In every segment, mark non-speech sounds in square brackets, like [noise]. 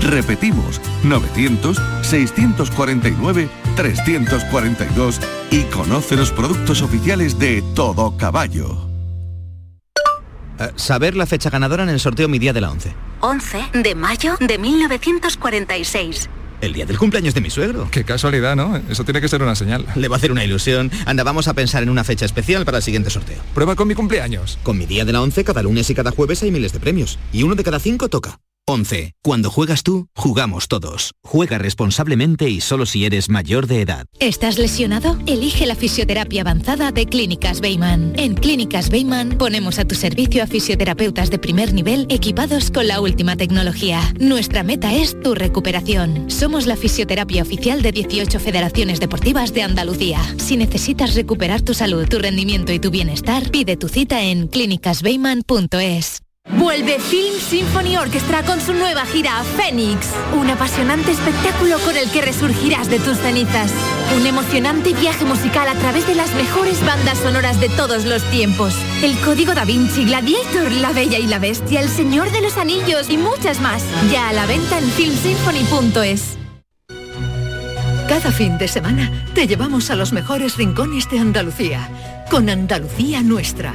Repetimos, 900-649-342 y conoce los productos oficiales de Todo Caballo. Eh, saber la fecha ganadora en el sorteo Mi Día de la 11. 11 de mayo de 1946. El día del cumpleaños de mi suegro. Qué casualidad, ¿no? Eso tiene que ser una señal. Le va a hacer una ilusión. Anda, vamos a pensar en una fecha especial para el siguiente sorteo. Prueba con mi cumpleaños. Con mi día de la 11, cada lunes y cada jueves hay miles de premios. Y uno de cada cinco toca. 11. Cuando juegas tú, jugamos todos. Juega responsablemente y solo si eres mayor de edad. ¿Estás lesionado? Elige la fisioterapia avanzada de Clínicas Beyman. En Clínicas Beyman ponemos a tu servicio a fisioterapeutas de primer nivel equipados con la última tecnología. Nuestra meta es tu recuperación. Somos la fisioterapia oficial de 18 federaciones deportivas de Andalucía. Si necesitas recuperar tu salud, tu rendimiento y tu bienestar, pide tu cita en clínicasbeyman.es. Vuelve Film Symphony Orchestra con su nueva gira Phoenix. Un apasionante espectáculo con el que resurgirás de tus cenizas. Un emocionante viaje musical a través de las mejores bandas sonoras de todos los tiempos. El Código Da Vinci, Gladiator, La Bella y la Bestia, El Señor de los Anillos y muchas más. Ya a la venta en filmsymphony.es. Cada fin de semana te llevamos a los mejores rincones de Andalucía, con Andalucía Nuestra.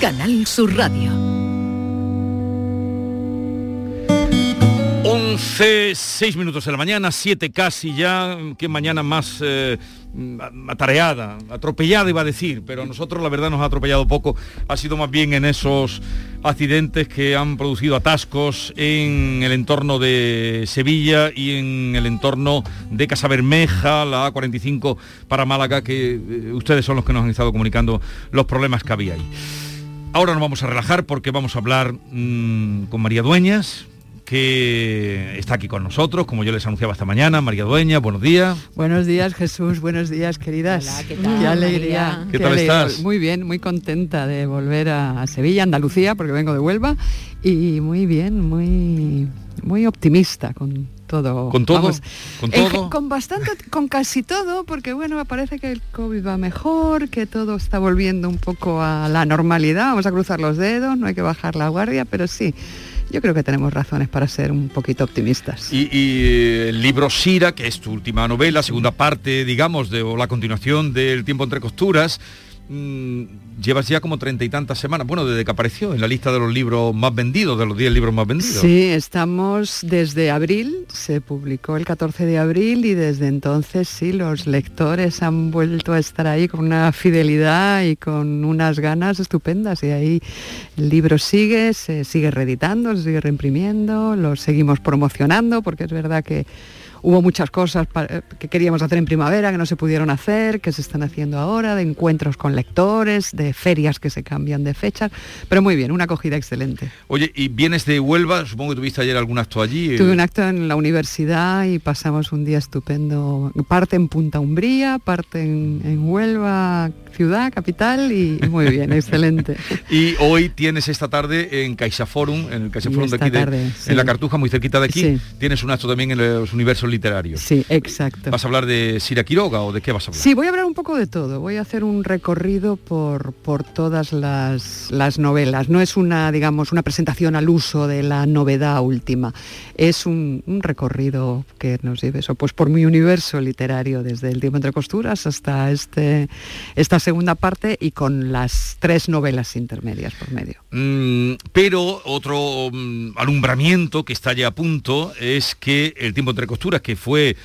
Canal Sur Radio. 11, 6 minutos de la mañana, 7 casi ya, qué mañana más eh, atareada, atropellada iba a decir, pero a nosotros la verdad nos ha atropellado poco, ha sido más bien en esos accidentes que han producido atascos en el entorno de Sevilla y en el entorno de Casabermeja, la A45 para Málaga, que eh, ustedes son los que nos han estado comunicando los problemas que había ahí. Ahora nos vamos a relajar porque vamos a hablar mm, con María Dueñas, que está aquí con nosotros, como yo les anunciaba esta mañana. María Dueña, buenos días. Buenos días, Jesús. Buenos días, queridas. Hola, ¿qué tal, alegría. María? ¿Qué qué tal alegría. estás? Muy bien, muy contenta de volver a, a Sevilla, Andalucía, porque vengo de Huelva. Y muy bien, muy, muy optimista con todo. ¿Con todo? Vamos, ¿Con todo? con bastante, con casi todo, porque bueno, parece que el COVID va mejor, que todo está volviendo un poco a la normalidad. Vamos a cruzar los dedos, no hay que bajar la guardia, pero sí. Yo creo que tenemos razones para ser un poquito optimistas. Y, y, eh, el libro Sira, que es tu última novela, segunda parte, digamos, de, o la continuación del Tiempo entre costuras, mm, llevas ya como treinta y tantas semanas, bueno, desde que apareció en la lista de los libros más vendidos, de los 10 libros más vendidos. Sí, estamos desde abril, se publicó el 14 de abril y desde entonces sí, los lectores han vuelto a estar ahí con una fidelidad y con unas ganas estupendas y ahí el libro sigue, se sigue reeditando, se sigue reimprimiendo, lo seguimos promocionando porque es verdad que Hubo muchas cosas eh, que queríamos hacer en primavera que no se pudieron hacer, que se están haciendo ahora, de encuentros con lectores, de ferias que se cambian de fechas, pero muy bien, una acogida excelente. Oye, y vienes de Huelva, supongo que tuviste ayer algún acto allí. eh, Tuve un acto en la universidad y pasamos un día estupendo, parte en Punta Umbría, parte en, en Huelva, ciudad, capital y, y muy bien, [laughs] excelente. Y hoy tienes esta tarde en CaixaForum, en el CaixaForum de aquí, de- tarde, sí. en la Cartuja, muy cerquita de aquí, Sí. tienes un acto también en los Universos literario. Sí, exacto. ¿Vas a hablar de Sira Quiroga o de qué vas a hablar? Sí, voy a hablar un poco de todo. Voy a hacer un recorrido por, por todas las, las novelas. No es una, digamos, una presentación al uso de la novedad última. Es un, un recorrido que nos lleve eso, pues por mi universo literario, desde El tiempo entre costuras hasta este, esta segunda parte y con las tres novelas intermedias por medio. Mm, pero otro mm, alumbramiento que está ya a punto es que El tiempo entre costuras, que fue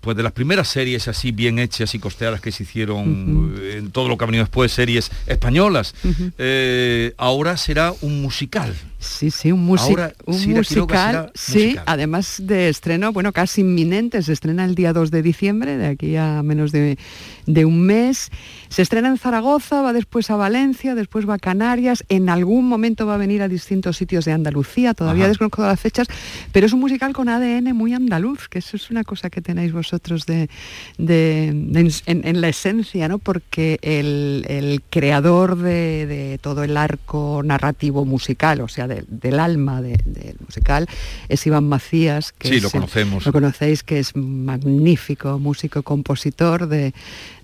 pues de las primeras series así bien hechas y costeadas que se hicieron eh, en todo lo que ha venido después, series españolas, eh, ahora será un musical. Sí, sí, un, Ahora, un Sira musical, sí, musical. además de estreno, bueno, casi inminente, se estrena el día 2 de diciembre, de aquí a menos de, de un mes. Se estrena en Zaragoza, va después a Valencia, después va a Canarias, en algún momento va a venir a distintos sitios de Andalucía, todavía Ajá. desconozco las fechas, pero es un musical con ADN muy andaluz, que eso es una cosa que tenéis vosotros de, de- de- en, en la esencia, ¿no? Porque el, el creador de, de todo el arco narrativo musical, o sea, del- alma de- del musical, es Iván Macías, que Sí, es lo conocemos. lo conocéis, que es magnífico músico compositor de,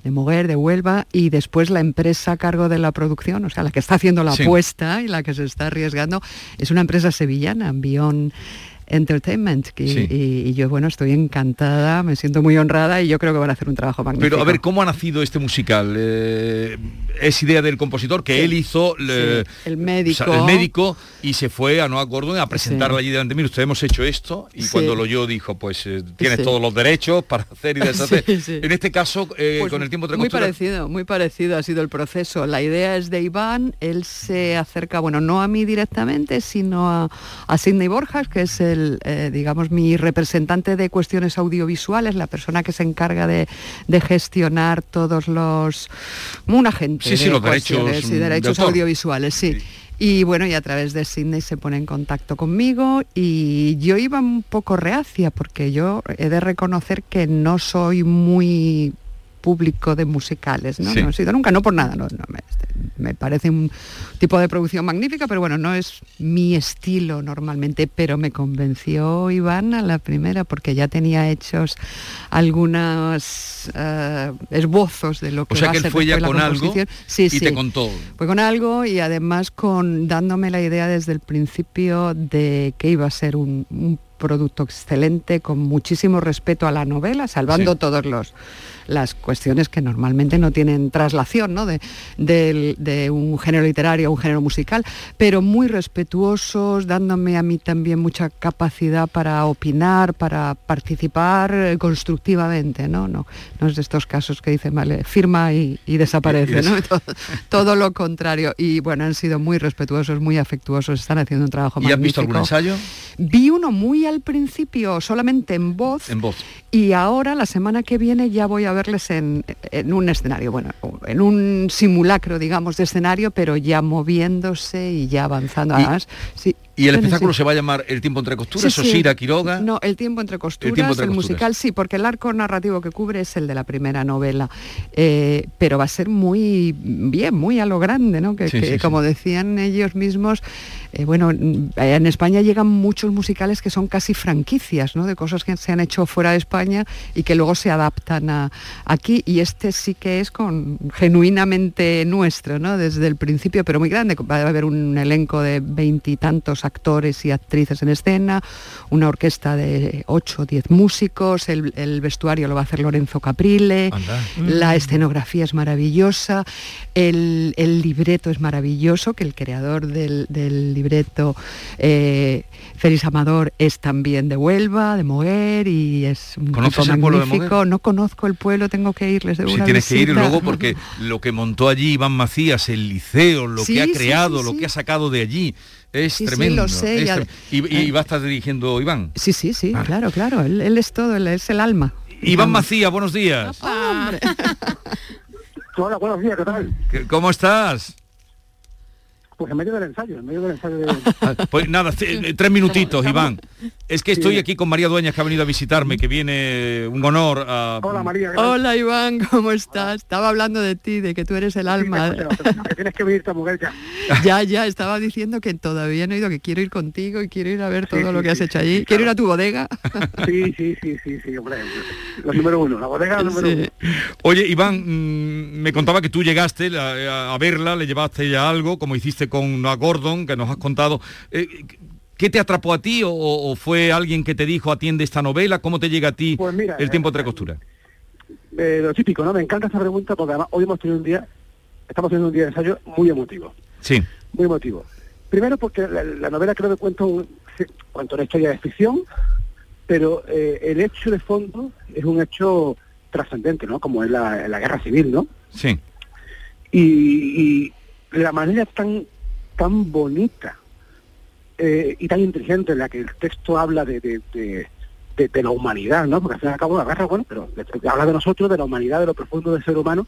de Moguer, de Huelva, y después la empresa a cargo de la producción, o sea, la que está haciendo la Sí. apuesta y la que se está arriesgando, es una empresa sevillana, Bion Entertainment, y, Sí. y- y yo, bueno, estoy encantada, me siento muy honrada y yo creo que van a hacer un trabajo magnífico. Pero a ver, ¿cómo ha nacido este musical? Eh, es idea del compositor que Sí, él hizo le- sí, el médico. o sea, el médico y se fue a Noah Gordon a presentarla allí delante. Mira, usted hemos hecho esto y cuando lo oyó dijo, pues eh, tienes todos los derechos para hacer y deshacer. [laughs] En este caso, eh, Pues con el tiempo de muy parecido, muy parecido ha sido el proceso. La idea es de Iván, él se acerca, bueno, no a mí directamente, sino a, a Sidney Borjas, que es el, eh, digamos, mi representante de cuestiones audiovisuales, la persona que se encarga de, de gestionar todos los, un agente Sí, sí, de los derechos, y mm, de derechos audiovisuales, sí. Y bueno, y a través de Sidney se pone en contacto conmigo y yo iba un poco reacia porque yo he de reconocer que no soy muy público de musicales, ¿no? Sí. No he sido nunca, no por nada, no, no, me, me parece un tipo de producción magnífica, pero bueno, no es mi estilo normalmente, pero me convenció Iván a la primera porque ya tenía hechos algunos eh, esbozos de lo que o sea va que a él fue ya con algo composición. Sí, y te sí. contó. Fue con algo y además con dándome la idea desde el principio de que iba a ser un, un producto excelente, con muchísimo respeto a la novela, salvando Sí. todos los las cuestiones que normalmente no tienen traslación ¿no? De, un género literario a un género musical, pero muy respetuosos, dándome a mí también mucha capacidad para opinar, para participar eh, constructivamente, ¿no? No, no es de estos casos que dicen, vale, firma y, y desaparece, Y- y ¿no? [laughs] todo, todo lo contrario. Y bueno, han sido muy respetuosos, muy afectuosos, están haciendo un trabajo ¿Y has visto algún magnífico. ensayo? Vi uno muy al principio, solamente en voz, En voz. y ahora, la semana que viene, ya voy a verles en, en un escenario, bueno, en un simulacro, digamos, de escenario, pero ya moviéndose y ya avanzando. Y- Además, sí. Y el espectáculo sí. se va a llamar El tiempo entre costuras Sí, o. Sira Quiroga. No, el tiempo entre costuras, el, tiempo entre costuras. musical sí, porque el arco narrativo que cubre es el de la primera novela, Eh, pero va a ser muy bien, muy a lo grande, ¿no? Que, Sí, como decían ellos mismos, eh, bueno, mm, en España llegan muchos musicales que son casi franquicias, ¿no? De cosas que se han hecho fuera de España y que luego se adaptan a aquí y este sí que es con genuinamente nuestro, ¿no? Desde el principio, pero muy grande. Va a haber un elenco de veintitantos actores y actrices en escena, una orquesta de ocho o diez músicos, el, el vestuario lo va a hacer Lorenzo Caprile, la escenografía es maravillosa, el, el libreto es maravilloso, que el creador del, del libreto, eh, Félix Amador, es también de Huelva, de Moguer, y es un ¿Conoces tipo el pueblo de magnífico. No conozco el pueblo, tengo que irles de Si una tienes que ir luego porque [laughs] lo que montó allí Iván Macías, el liceo, lo Sí, que ha creado, sí, lo que ha sacado de allí, es Sí, sí, tremendo. lo sé, es y eh. va a estar dirigiendo Iván. Sí, sí, sí, claro, claro, él, él es todo, él es el alma. Iván Macías, buenos días. Hola, buenos días, ¿qué tal? ¿Qué- ¿Cómo estás? Pues en medio del ensayo, en medio del ensayo de... [laughs] Ah, Pues nada, eh, tres minutitos, Iván. Es que estoy aquí con María Dueñas que ha venido a visitarme, que viene un honor a... Hola María. Hola Iván, ¿cómo estás? Estaba hablando de ti, de que tú eres el alma. que tienes que venir esta mujer ya. [laughs] Ya, ya, estaba diciendo que todavía no he ido, que quiero ir contigo y quiero ir a ver todo lo que has hecho allí. quiero ir a tu bodega. [laughs] Sí, sí, sí, sí, sí, hombre. Lo número uno, la bodega número uno. Oye, Iván, mm, me contaba que tú llegaste a, verla, le llevaste ya algo, como hiciste con a Gordon, que nos has contado. Eh, ¿Qué te atrapó a ti o, fue alguien que te dijo atiende esta novela? ¿Cómo te llega a ti pues el tiempo entre costuras? Eh, lo típico, ¿no? Me encanta esta pregunta porque además hoy hemos tenido un día, estamos teniendo un día de ensayo muy emotivo. Sí. Muy emotivo. Primero porque la, novela creo que cuenta, un, cuenta una historia de ficción, pero eh, el hecho de fondo es un hecho trascendente, ¿no? Como es la, guerra civil, ¿no? Sí. Y, y la manera tan tan bonita eh, y tan inteligente en la que el texto habla de, de, la humanidad, ¿no? Porque al fin y al cabo la guerra, bueno, pero habla de nosotros, de la humanidad, de lo profundo del ser humano,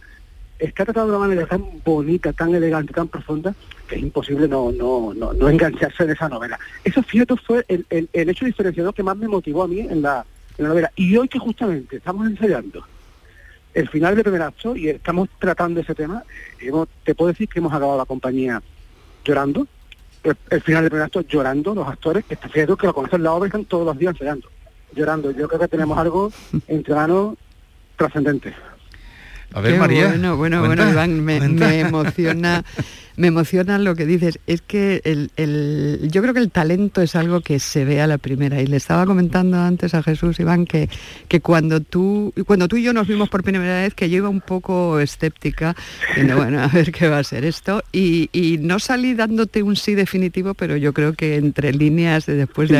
está tratado de una manera tan bonita, tan elegante, tan profunda, que es imposible no, no, no, engancharse en esa novela. Eso, fíjate, fue el, el, hecho diferenciador que más me motivó a mí en la, en la novela. Y hoy que justamente estamos ensayando el final del primer acto y estamos tratando ese tema, te puedo decir que hemos acabado la compañía llorando, el, final del primer acto llorando los actores, que está cierto que lo conocen la obra y están todos los días llorando. Llorando. Yo creo que tenemos algo [laughs] entre manos trascendente. A ver, María. Bueno, bueno, bueno, Iván, me, me emociona [laughs] me emociona lo que dices. Es que el, yo creo que el talento es algo que se ve a la primera. Y le estaba comentando antes a Jesús, Iván, que, que cuando, tú, cuando tú y yo nos vimos por primera vez, que yo iba un poco escéptica, bueno, a ver qué va a ser esto. Y, no salí dándote un sí definitivo, pero yo creo que entre líneas, después de,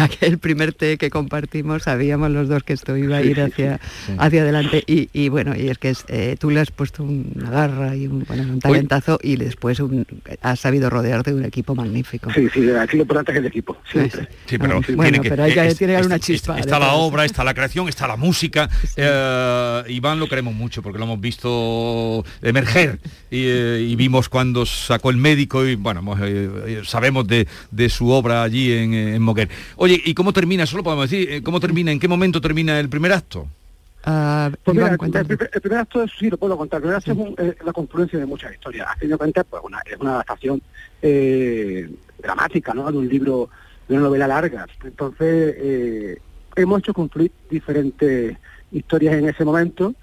aquel, primer té que compartimos, sabíamos los dos que esto iba a ir hacia, hacia adelante. Y, bueno, y es que eh, tú le has puesto una garra y un, un talentazo y después un, has sabido rodearte de un equipo magnífico. Sí, sí, aquí lo importante es el equipo, siempre. Sí, pero, tiene que, hay que tiene una chispa. Está, la obra, está la creación, está la música. Eh, Iván lo queremos mucho porque lo hemos visto emerger y, eh, vimos cuando sacó el médico y bueno, eh, sabemos de, su obra allí en, en Moguer. Oye, ¿y cómo termina? Solo podemos decir, ¿cómo termina? ¿En qué momento termina el primer acto? Uh, pues el, primer acto sí lo puedo contar. El primer acto es, la confluencia de muchas historias. A fin de cuentas, pues una, es una adaptación eh, dramática, ¿no? De un libro, de una novela larga. Entonces, eh, hemos hecho confluir diferentes historias en ese momento.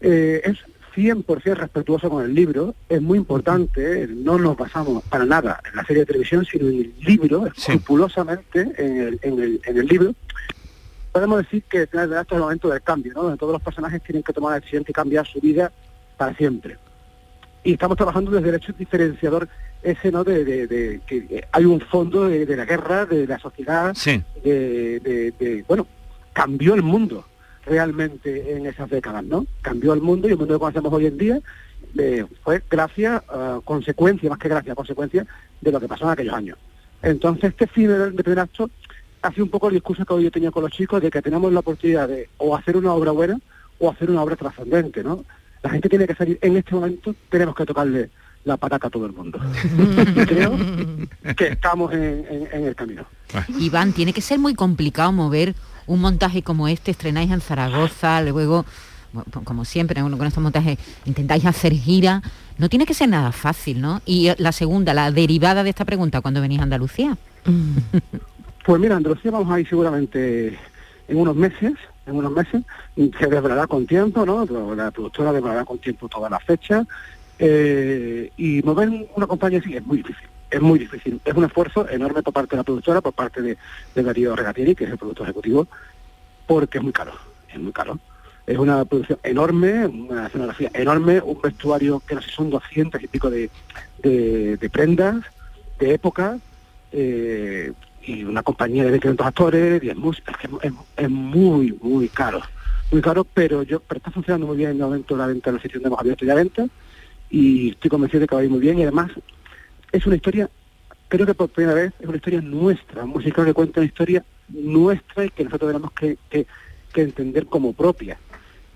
Eh, es 100% respetuoso con el libro. Es muy importante, no nos basamos para nada en la serie de televisión, sino en el libro, escrupulosamente en el, en el, en el libro podemos decir que este es el momento del cambio, ¿no? donde todos los personajes tienen que tomar la decisión y cambiar su vida para siempre. Y estamos trabajando desde el hecho diferenciador ese, ¿no? De, que hay un fondo de, la guerra, de la sociedad, de, bueno, cambió el mundo realmente en esas décadas, ¿no? Cambió el mundo y el mundo que conocemos hoy en día eh, fue gracias, consecuencia, más que gracias, consecuencia de lo que pasó en aquellos años. Entonces, este fin del primer acto hace un poco el discurso que hoy yo tenía con los chicos de que tenemos la oportunidad de o hacer una obra buena o hacer una obra trascendente, ¿no? La gente tiene que salir, en este momento tenemos que tocarle la pataca a todo el mundo. [laughs] creo que estamos en, el camino. Iván, tiene que ser muy complicado mover un montaje como este, estrenáis en Zaragoza, luego, como siempre, con estos montajes intentáis hacer gira. No tiene que ser nada fácil, ¿no? Y la segunda, la derivada de esta pregunta, cuando venís a Andalucía. Pues mira, Andalucía vamos a ir seguramente en unos meses, en unos meses, se desvelará con tiempo, ¿no? La productora desvelará con tiempo todas las fechas, eh, y mover una compañía así es muy difícil, es muy difícil. Es un esfuerzo enorme por parte de la productora, por parte de, de Darío Regatieri, que es el productor ejecutivo, porque es muy caro, es muy caro. Es una producción enorme, una escenografía enorme, un vestuario que no sé, son 200 y pico de, prendas, de época, eh, y una compañía de 500 actores, 10 músicos, es, es, muy, muy caro. Muy caro, pero yo pero está funcionando muy bien en el momento de la venta, la sesión de hemos abierto ya venta, y estoy convencido de que va a ir muy bien, y además es una historia, creo que por primera vez, es una historia nuestra, un musical que cuenta una historia nuestra y que nosotros tenemos que, que, entender como propia.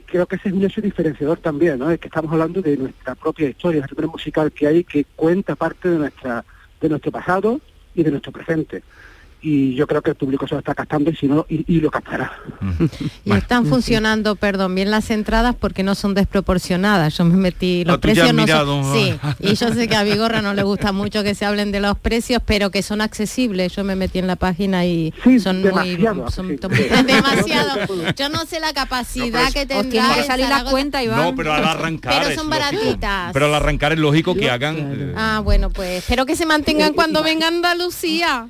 Creo que ese es un hecho diferenciador también, ¿no? Es que estamos hablando de nuestra propia historia, la historia musical que hay que cuenta parte de nuestra de nuestro pasado y de nuestro presente y yo creo que el público se lo está captando y si no y, lo captará. [laughs] Y están funcionando perdón bien las entradas porque no son desproporcionadas. Yo me metí los precios no son, sí y yo sé que a Vigorra no le gusta mucho que se hablen de los precios pero que son accesibles. Yo me metí en la página y son muy son, [laughs] [laughs] demasiado. Yo no sé la capacidad que tendrá que salir la cuenta y no pero al arrancar pero son baratitas. Pero al arrancar es lógico que hagan eh, ah bueno pues espero que se mantengan cuando venga Andalucía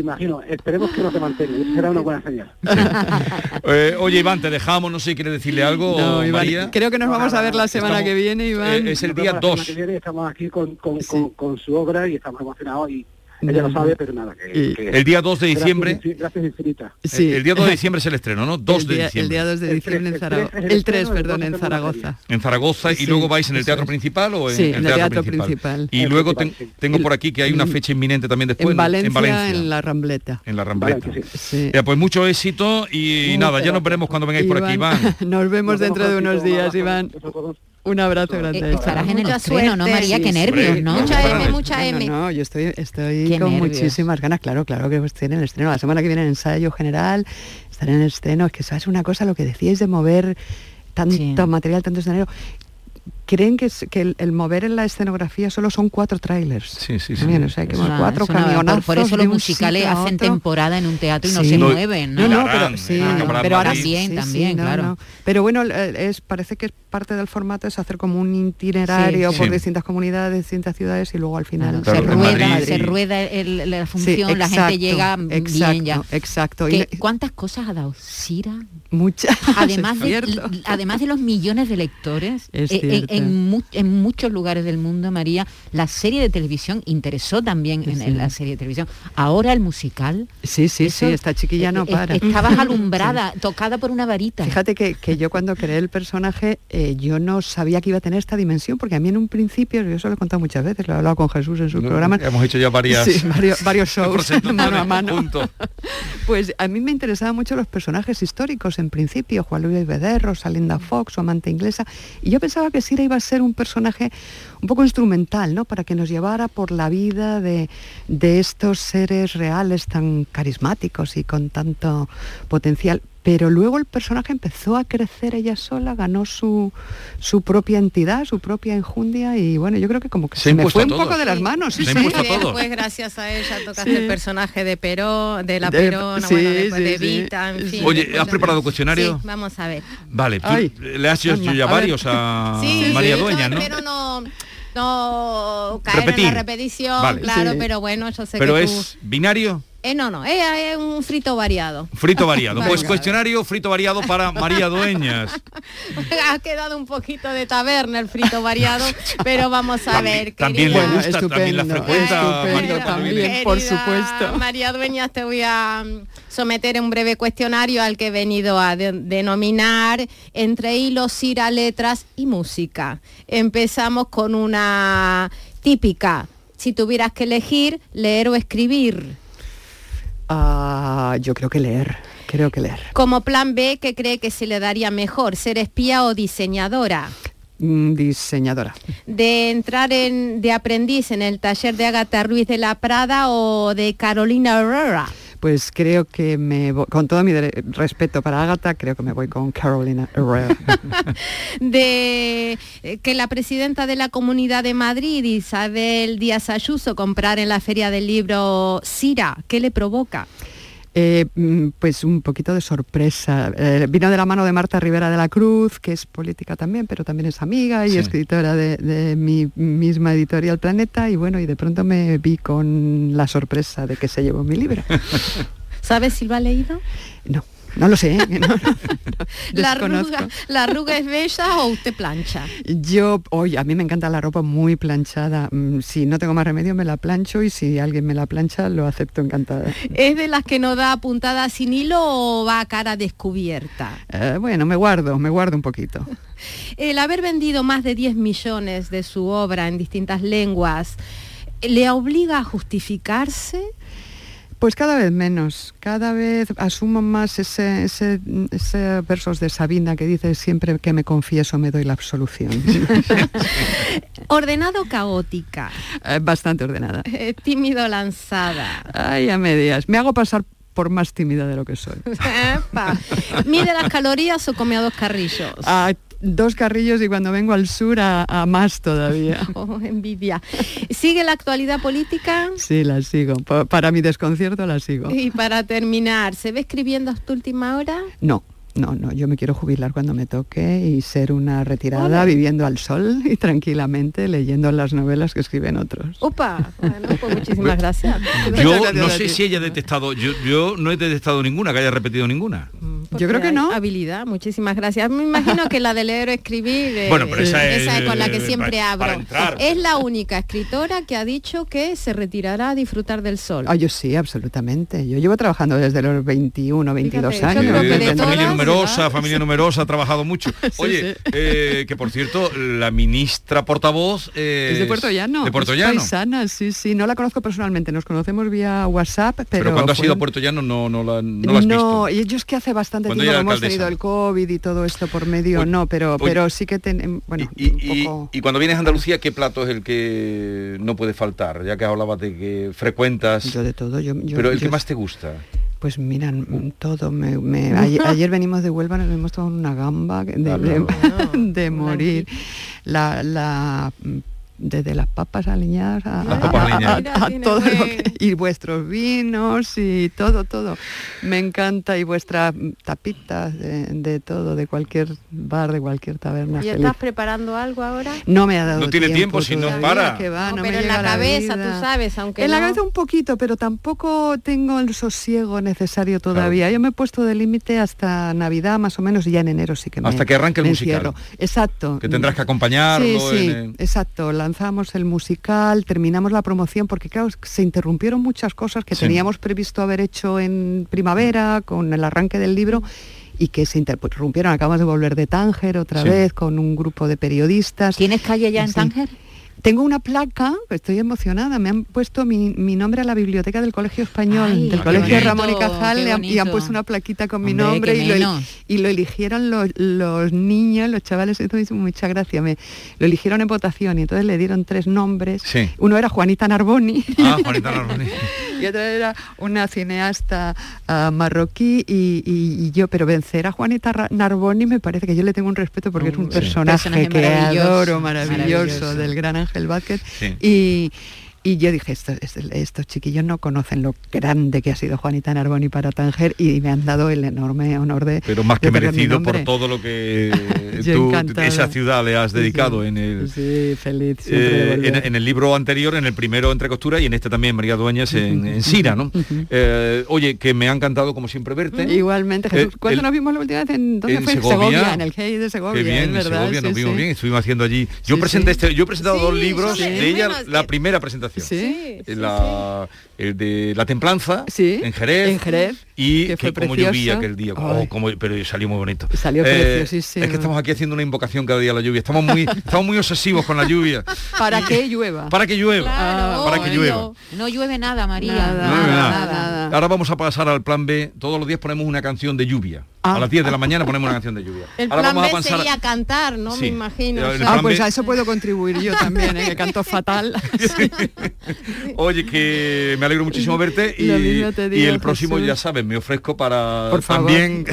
imagino, esperemos que no se mantenga, será una buena señal. [laughs] Eh, oye, Iván, te dejamos, no sé, ¿quieres decirle algo, María? Creo que nos vamos a ver la semana que viene, Iván. Eh, es el día 2. Estamos aquí con, con, con, su obra y estamos emocionados y ella lo sabe, pero nada. el día 2 de diciembre. Gracias, infinita. Sí. El, día 2 de diciembre es el estreno, ¿no? 2 de diciembre. El día 2 de diciembre en Zaragoza. El 3, perdón, en Zaragoza. En Zaragoza y luego vais en el teatro principal o en, el, teatro, principal. Y luego tengo por aquí que hay una fecha inminente también después. En Valencia, en, la Rambleta. En la Rambleta. pues mucho éxito y nada, ya nos veremos cuando vengáis por aquí, Iván. [laughs] Nos vemos dentro de unos días, Iván. Un abrazo grande. estarás en el estreno, ¿no, María? Qué nervios, ¿no? Mucha M, mucha M. No, yo estoy, estoy con muchísimas ganas, claro, claro que estoy en el estreno. La semana que viene en ensayo general, estar en el estreno. Es que sabes una cosa, lo que decíais de mover tanto material, tanto escenario creen que, que el, mover en la escenografía solo son cuatro trailers. Sí, sí, sí. o sea, que cuatro camionazos. Por, eso los musicales hacen temporada en un teatro y no se mueven. No, no, pero, sí, pero ahora también, también, claro. Pero bueno, es, parece que parte del formato es hacer como un itinerario por distintas comunidades, distintas ciudades y luego al final se, rueda, se rueda la función, la gente llega bien ya. Exacto. ¿Cuántas cosas ha dado Sira? Muchas. [laughs] Además, de, además de los millones de lectores, en, muchos lugares del mundo, María, la serie de televisión interesó también en, la serie de televisión. Ahora el musical. Sí, sí, sí, esta chiquilla no para. estabas [laughs] alumbrada, tocada por una varita. Fíjate que, yo cuando creé el personaje, eh, yo no sabía que iba a tener esta dimensión, porque a mí en un principio, yo eso lo he contado muchas veces, lo he hablado con Jesús en su programa. Hemos hecho ya varias, varios, [laughs] shows [laughs] mano a mano. pues a mí me interesaban mucho los personajes históricos en principio, Juan Luis Bederro, Salinda Fox, su amante inglesa, y yo pensaba que Sira iba a ser un personaje un poco instrumental, ¿no? Para que nos llevara por la vida de, estos seres reales tan carismáticos y con tanto potencial pero luego el personaje empezó a crecer ella sola, ganó su, su propia entidad, su propia enjundia y bueno, yo creo que como que se, me fue un poco de las manos. Sí, sí. Después gracias a ella tocaste el personaje de Perón, de la Perona, bueno, de Vita, en fin. Oye, ¿has preparado cuestionario? vamos a ver. Vale, le has hecho ya varios a, María Dueña, ¿no? Pero no no caer en la repetición, claro, pero bueno, yo sé pero que es binario. Eh, no, no, es, un frito variado. Frito variado. [laughs] Pues cuestionario frito variado para María Dueñas. [laughs] ha quedado un poquito de taberna el frito variado, pero vamos a ver. También le gusta, también la frecuenta. María, también, por supuesto. María Dueñas, te voy a mm, someter un breve cuestionario al que he venido a denominar entre hilos, ira, letras y música. Empezamos con una típica. Si tuvieras que elegir, leer o escribir. Ah, yo creo que leer, creo que leer. Como plan B, ¿qué cree que se le daría mejor? ¿Ser espía o diseñadora? Mm, diseñadora. ¿De entrar en, de aprendiz en el taller de Agatha Ruiz de la Prada o de Carolina Herrera? Pues creo que me con todo mi respeto para Agatha, creo que me voy con Carolina Herrera. [laughs] de eh, que la presidenta de la Comunidad de Madrid, Isabel Díaz Ayuso, comprar en la Feria del Libro Sira, ¿qué le provoca? Eh, mm, pues un poquito de sorpresa. Eh, vino de la mano de Marta Rivera de la Cruz, que es política también, pero también es amiga y escritora de, mi misma editorial Planeta, y bueno, y de pronto me vi con la sorpresa de que se llevó mi libro. [laughs] ¿Sabes si lo ha leído? No. No lo sé. ¿eh? la, arruga, ¿La arruga es bella o usted plancha? Yo, oye, a mí me encanta la ropa muy planchada. Mm, si no tengo más remedio, me la plancho y si alguien me la plancha, lo acepto encantada. ¿Es de las que no da puntada sin hilo o va a cara descubierta? Eh, bueno, me guardo, me guardo un poquito. El haber vendido más de 10 millones de su obra en distintas lenguas, ¿le obliga a justificarse? Pues cada vez menos, cada vez asumo más ese, ese, versos de Sabina que dice siempre que me confieso me doy la absolución. [laughs] [laughs] Ordenado caótica. Eh, bastante ordenada. Eh, tímido lanzada. Ay, a medias. Me hago pasar por más tímida de lo que soy. [laughs] ¿Mide las calorías o come a dos carrillos? Dos carrillos y cuando vengo al sur a, más todavía. [laughs] Oh, envidia. ¿Sigue la actualidad política? Sí, la sigo. Para mi desconcierto la sigo. Y para terminar, ¿se ve escribiendo hasta última hora? No. No, no, yo me quiero jubilar cuando me toque y ser una retirada viviendo al sol y tranquilamente leyendo las novelas que escriben otros. Opa, pues [laughs] muchísimas gracias. Yo no sé si ella ha detectado, yo, yo no he detectado ninguna, que haya repetido ninguna. Yo creo que no. Habilidad, muchísimas gracias. Me imagino que la de leer o escribir, [laughs] eh, bueno, pero esa, es, con la que siempre abro. es la única escritora que ha dicho que se retirará a disfrutar del sol. Ah, yo sí, absolutamente. Yo llevo trabajando desde los 21, 22 años. Numerosa, familia numerosa, ha trabajado mucho. [laughs] Oye, eh, que por cierto, la ministra portavoz es, de Puerto Llano. De Puerto Llano. paisana, sí, sí. No la conozco personalmente, nos conocemos vía WhatsApp, pero... Pero cuando has ido a Puerto Llano no, no, la, no la has visto. No, yo es que hace bastante cuando hemos tenido el COVID y todo esto por medio, no, pero, pero sí que tenemos, bueno, y, y, cuando vienes a Andalucía, ¿qué plato es el que no puede faltar? Ya que hablabas de que frecuentas. Yo de todo, yo, pero el que más te gusta. Pues miran, uh. todo. Me, [laughs] ayer, venimos de Huelva, nos hemos tomado una gamba de, de, [laughs] morir. La, la desde las papas aliñadas a, todo y vuestros vinos y todo todo. Me encanta y vuestras tapitas de, todo de cualquier bar de cualquier taberna y estás preparando algo ahora no me ha dado no tiene tiempo, si no para. pero en la cabeza tú sabes aunque en la cabeza un poquito pero tampoco tengo el sosiego necesario todavía. Yo me he puesto de límite hasta navidad más o menos y ya en enero sí que me hasta que arranque el musical. exacto. Que tendrás que acompañarlo sí, sí exacto lanzamos el musical, terminamos la promoción, porque claro, se interrumpieron muchas cosas que teníamos previsto haber hecho en primavera, con el arranque del libro, y que se interrumpieron. Acabamos de volver de Tánger otra vez con un grupo de periodistas. ¿Tienes calle ya en Tánger? Tengo una placa, estoy emocionada, me han puesto mi, nombre a la biblioteca del Colegio Español, del Colegio Ramón y Cajal, y han puesto una plaquita con mi nombre y lo, y lo, eligieron los, niños, los chavales, eso hizo mucha gracia, me, lo eligieron en votación y entonces le dieron tres nombres. Uno era Juanita Narboni. Ah, Juanita Narboni. [laughs] y otra era una cineasta ah, marroquí y, yo, pero vencer a Juanita Narboni me parece que yo le tengo un respeto porque es un personaje, que adoro, maravilloso, del gran ángel el Vázquez. Y, y yo dije, estos, estos, chiquillos no conocen lo grande que ha sido Juanita Narboni para Tanger y me han dado el enorme honor de... Pero más que merecido por todo lo que [laughs] tú, esa ciudad le has dedicado en el... Sí, feliz. Eh, en, el libro anterior, en el primero Entre Costura y en este también María Dueñas en, en Sira, ¿no? Eh, oye, que me ha encantado como siempre verte. Igualmente, Jesús. Eh, ¿Cuándo nos vimos la última vez? ¿En dónde fue? Segovia, en el GEI de Segovia. Qué bien, en Segovia nos vimos bien, estuvimos haciendo allí. Yo presenté este, yo he presentado dos libros de ella, la primera presentación. Sí, la, el de la templanza en Jerez. En Jerez. Y que, como llovía aquel día, oh, como, pero salió muy bonito. Salió eh, Es que estamos aquí haciendo una invocación cada día a la lluvia. Estamos muy, [laughs] estamos muy obsesivos con la lluvia. Para que llueva. Para que llueva. Ah, para que llueva. No llueve nada, María. Nada, Ahora vamos a pasar al plan B. Todos los días ponemos una canción de lluvia. A las 10 de la mañana ponemos una canción de lluvia. El Ahora plan vamos B a sería cantar, ¿no? Me imagino. Ah, pues a eso puedo contribuir yo también, ¿eh? que canto fatal. [laughs] Oye, que me alegro muchísimo verte y, y el próximo, ya sabes, me ofrezco para también...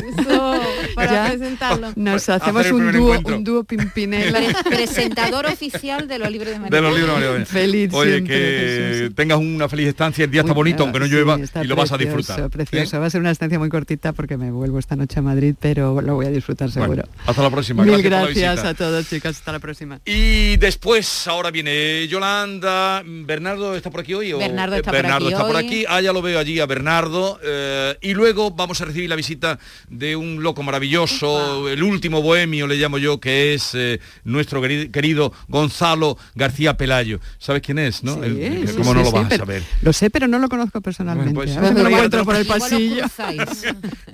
[laughs] para presentarlo. Nos hacemos un dúo, un dúo pimpinela. Presentador oficial de los libros de María. De los libros de María. Feliz Oye, que tengas una feliz estancia, el día está bonito, aunque no llueva, y lo vas a disfrutar. Precioso, va a ser una estancia muy cortita porque me vuelvo esta noche a Madrid, pero lo voy a disfrutar seguro. hasta la próxima. Mil gracias, a todos, chicas. Hasta la próxima. Y después, ahora viene Yolanda. ¿Bernardo está por aquí hoy? Bernardo está, por, aquí está por aquí. Ah, ya lo veo allí a Bernardo. Eh, y luego vamos a recibir la visita de un loco maravilloso, el último bohemio le llamo yo, que es eh, nuestro querido Gonzalo García Pelayo. ¿Sabes quién es? ¿no? ¿Cómo no lo vas a saber? Lo sé, pero no lo conozco personalmente. Pues, a lo encuentro por el pasillo. [laughs]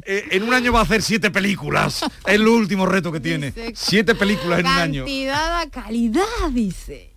Eh, en un año va a hacer siete películas. es el último reto que tiene. Siete películas en un año. Cantidad a calidad, dice.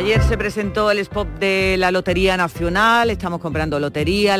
Ayer se presentó el spot de la Lotería Nacional, estamos comprando lotería,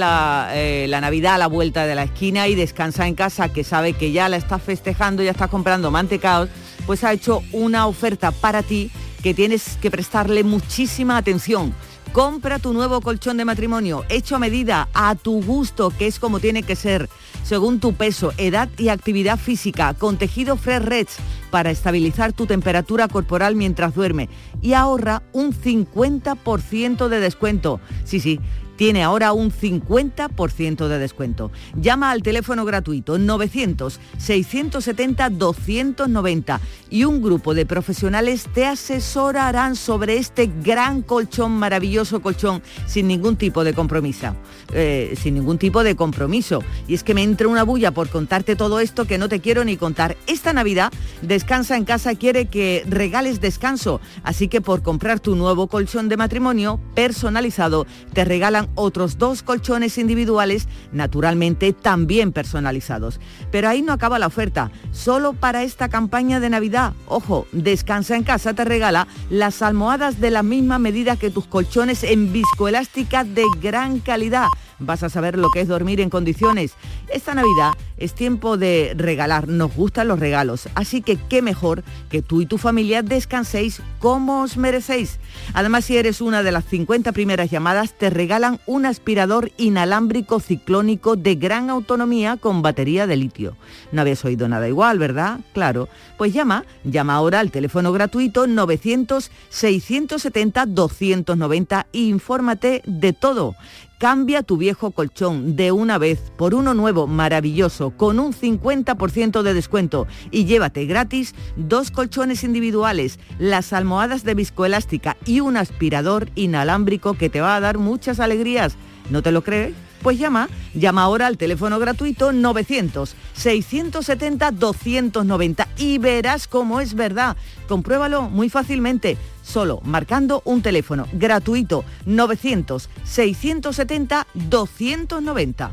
eh, la, Navidad a la vuelta de la esquina y Descansa en Casa, que sabe que ya la está festejando, ya está comprando mantecaos, pues ha hecho una oferta para ti que tienes que prestarle muchísima atención. Compra tu nuevo colchón de matrimonio, hecho a medida, a tu gusto, que es como tiene que ser según tu peso, edad y actividad física, con tejido Fresh Reds para estabilizar tu temperatura corporal mientras duerme y ahorra un 50% de descuento. Sí, sí, tiene ahora un 50% de descuento. Llama al teléfono gratuito 900-670-290 y un grupo de profesionales te asesorarán sobre este gran colchón, maravilloso colchón, sin ningún tipo de compromiso. Eh, sin ningún tipo de compromiso. Y es que me entra una bulla por contarte todo esto que no te quiero ni contar. Esta Navidad, Descansa en Casa quiere que regales descanso, así que por comprar tu nuevo colchón de matrimonio personalizado, te regalan otros dos colchones individuales, naturalmente también personalizados. Pero ahí no acaba la oferta. Solo para esta campaña de Navidad, ojo, Descansa en casa te regala las almohadas de la misma medida que tus colchones en viscoelástica de gran calidad vas a saber lo que es dormir en condiciones. Esta Navidad es tiempo de regalar, nos gustan los regalos, así que qué mejor que tú y tu familia descanséis como os merecéis. Además, si eres una de las 50 primeras llamadas, te regalan un aspirador inalámbrico ciclónico de gran autonomía con batería de litio. No habías oído nada igual, ¿verdad? Claro. Pues llama, llama ahora al teléfono gratuito 900-670-290 e infórmate de todo. Cambia tu viejo colchón de una vez por uno nuevo maravilloso con un 50% de descuento y llévate gratis dos colchones individuales, las almohadas de viscoelástica y un aspirador inalámbrico que te va a dar muchas alegrías. ¿No te lo crees? Pues llama, llama ahora al teléfono gratuito 900-670-290 y verás cómo es verdad. Compruébalo muy fácilmente, solo marcando un teléfono gratuito 900-670-290.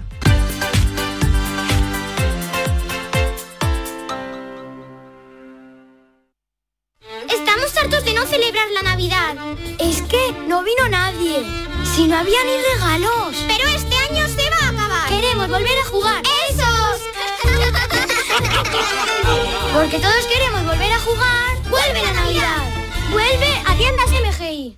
Estamos hartos de no celebrar la Navidad. Es que no vino nadie. Si no había ni regalos. Pero este año se va a acabar. Queremos volver a jugar. ¡Esos! [laughs] Porque todos queremos volver a jugar. ¡Vuelve la Navidad! ¡Vuelve a tiendas MGI!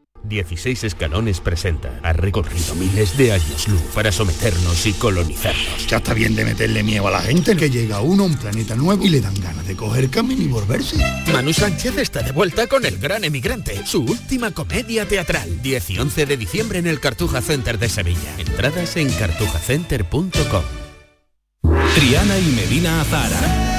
16 escalones presenta. Ha recorrido miles de años luz para someternos y colonizarnos. Ya está bien de meterle miedo a la gente que llega uno a un planeta nuevo y le dan ganas de coger camino y volverse. Manu Sánchez está de vuelta con El Gran Emigrante, su última comedia teatral. 10 y 11 de diciembre en el Cartuja Center de Sevilla. Entradas en cartujacenter.com. Triana y Medina Azara.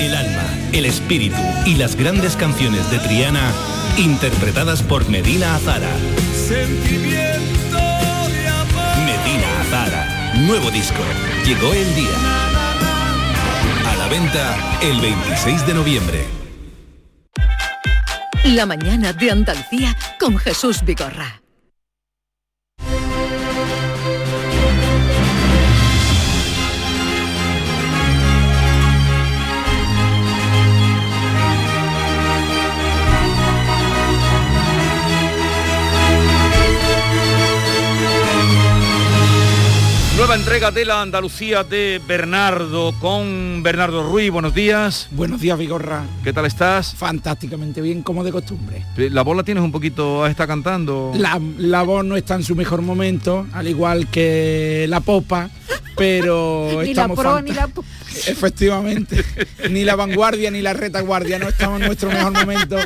El alma, el espíritu y las grandes canciones de Triana interpretadas por Medina Azara. Sentimiento de amor. Medina Azara, nuevo disco. Llegó el día. la venta el 26 de noviembre. La mañana de Andalucía con Jesús Vigorra. Nueva entrega de la Andalucía de Bernardo con Bernardo Ruiz. Buenos días. Buenos días, Vigorra. ¿Qué tal estás? Fantásticamente bien, como de costumbre. La voz la tienes un poquito, está cantando. La, la voz no está en su mejor momento, al igual que la popa, pero [laughs] ni estamos la pro, ni la [laughs] Efectivamente, ni la vanguardia ni la retaguardia no estamos en nuestro mejor momento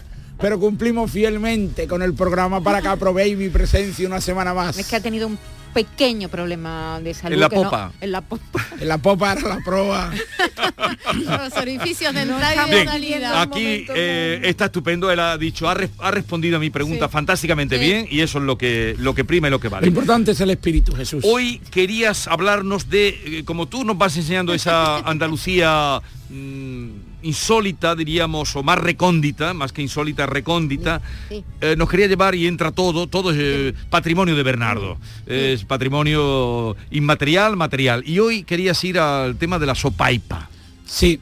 pero cumplimos fielmente con el programa para que aprobéis mi presencia una semana más. Es que ha tenido un pequeño problema de salud. En la popa. en la popa. [laughs] En la popa era la proa. [laughs] Los orificios de entrada y Bien, de salida. aquí eh, está estupendo, él ha dicho, ha, re- ha respondido a mi pregunta Sí. fantásticamente Sí. bien y eso es lo que, lo que prima y lo que Lo vale. importante es el espíritu, Jesús. Hoy querías hablarnos de, eh, como tú nos vas enseñando esa [laughs] Andalucía mm, insólita, diríamos, o más recóndita, más que insólita, recóndita, Sí. eh, nos quería llevar y entra todo, todo es eh, patrimonio de Bernardo, es patrimonio inmaterial, material. Y hoy querías ir al tema de la sopaipa. Sí,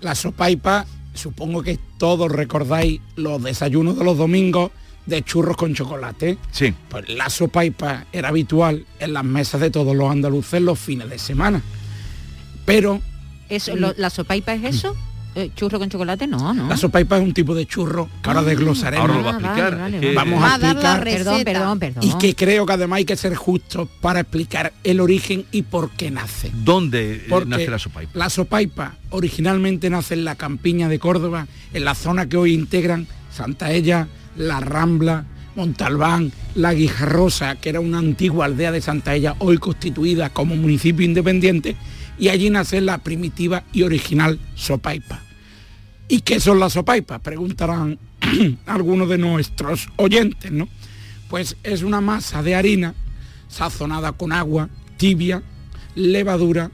la sopaipa, supongo que todos recordáis los desayunos de los domingos de churros con chocolate. Sí. Pues la sopaipa era habitual en las mesas de todos los andaluces los fines de semana. Pero Eso, lo- ¿La sopaipa es eso? Eh, ¿Churro con chocolate? No, no. la sopaipa es un tipo de churro que ahora desglosaremos. Ahora lo va a Ah, explicar. vale, vale, Vamos Va a a dar la explicar. Perdón, perdón, perdón. y que creo que además hay que ser justos para explicar el origen y por qué nace. ¿Dónde eh, Porque nace la sopaipa? La sopaipa originalmente nace en la campiña de Córdoba, en la zona que hoy integran Santa Ella, La Rambla, Montalbán, La Guijarrosa, que era una antigua aldea de Santa Ella, hoy constituida como municipio independiente, y allí nace la primitiva y original sopaipa. ¿Y qué son las sopaipas? Preguntarán [clears throat] algunos de nuestros oyentes, ¿no? Pues es una masa de harina sazonada con agua, tibia, levadura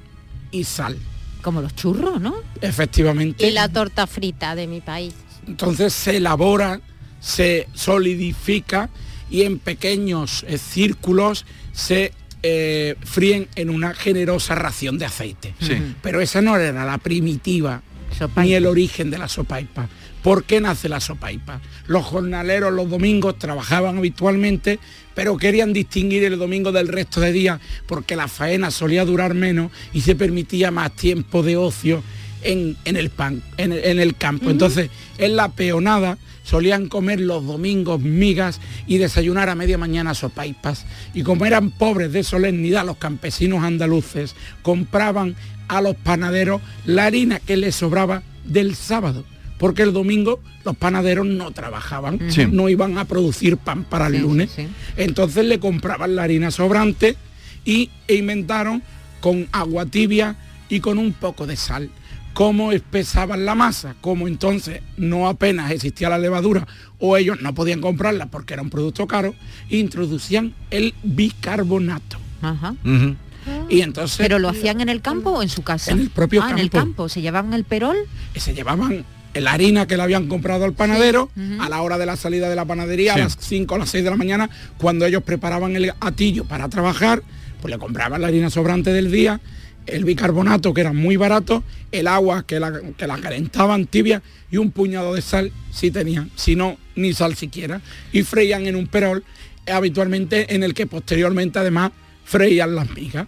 y sal. Como los churros, ¿no? Efectivamente. Y la torta frita de mi país. Entonces se elabora, se solidifica y en pequeños eh, círculos se eh, fríen en una generosa ración de aceite. Sí. Pero esa no era la primitiva Sopaipa. ni el origen de la sopaipa. ¿Por qué nace la sopaipa? Los jornaleros los domingos trabajaban habitualmente, pero querían distinguir el domingo del resto de días porque la faena solía durar menos y se permitía más tiempo de ocio en, en el, pan, en el campo. Entonces, en la peonada solían comer los domingos migas y desayunar a media mañana sopaipas. Y como eran pobres de solemnidad los campesinos andaluces, compraban a los panaderos la harina que les sobraba del sábado. Porque el domingo los panaderos no trabajaban, Sí. no iban a producir pan para el Sí, lunes. sí, sí. Entonces le compraban la harina sobrante y e inventaron con agua tibia y con un poco de sal. Cómo espesaban la masa, como entonces no apenas existía la levadura o ellos no podían comprarla porque era un producto caro, introducían el bicarbonato. Ajá. Ujú. Y entonces ¿Pero lo hacían en el campo o en su casa? En el propio ah, en el campo. campo. ¿Se llevaban el perol? se llevaban la harina que le habían comprado al panadero a la hora de la salida de la panadería Sí. a las 5 o las 6 de la mañana cuando ellos preparaban el atillo para trabajar pues le compraban la harina sobrante del día el bicarbonato que era muy barato el agua que la, que la calentaban tibia y un puñado de sal si tenían si no ni sal siquiera. Y freían en un perol habitualmente en el que posteriormente además freían las migas.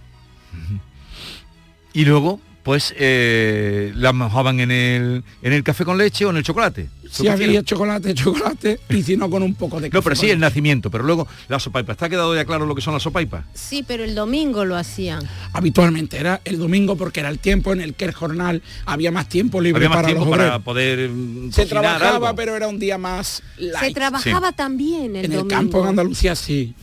Y luego, pues, eh, la mojaban en el, en el café con leche o en el chocolate. si había chocolate chocolate y si no con un poco de [laughs] No, pero café sí, el nacimiento, pero luego la sopaipa. ¿Está quedado ya claro lo que son las sopaipas? Sí, pero el domingo lo hacían. habitualmente era el domingo porque era el tiempo en el que el jornal había más tiempo libre Había más para tiempo los para obreros. poder mm, Se trabajaba, algo. pero era un día más Se light. trabajaba también el en el campo en Andalucía sí.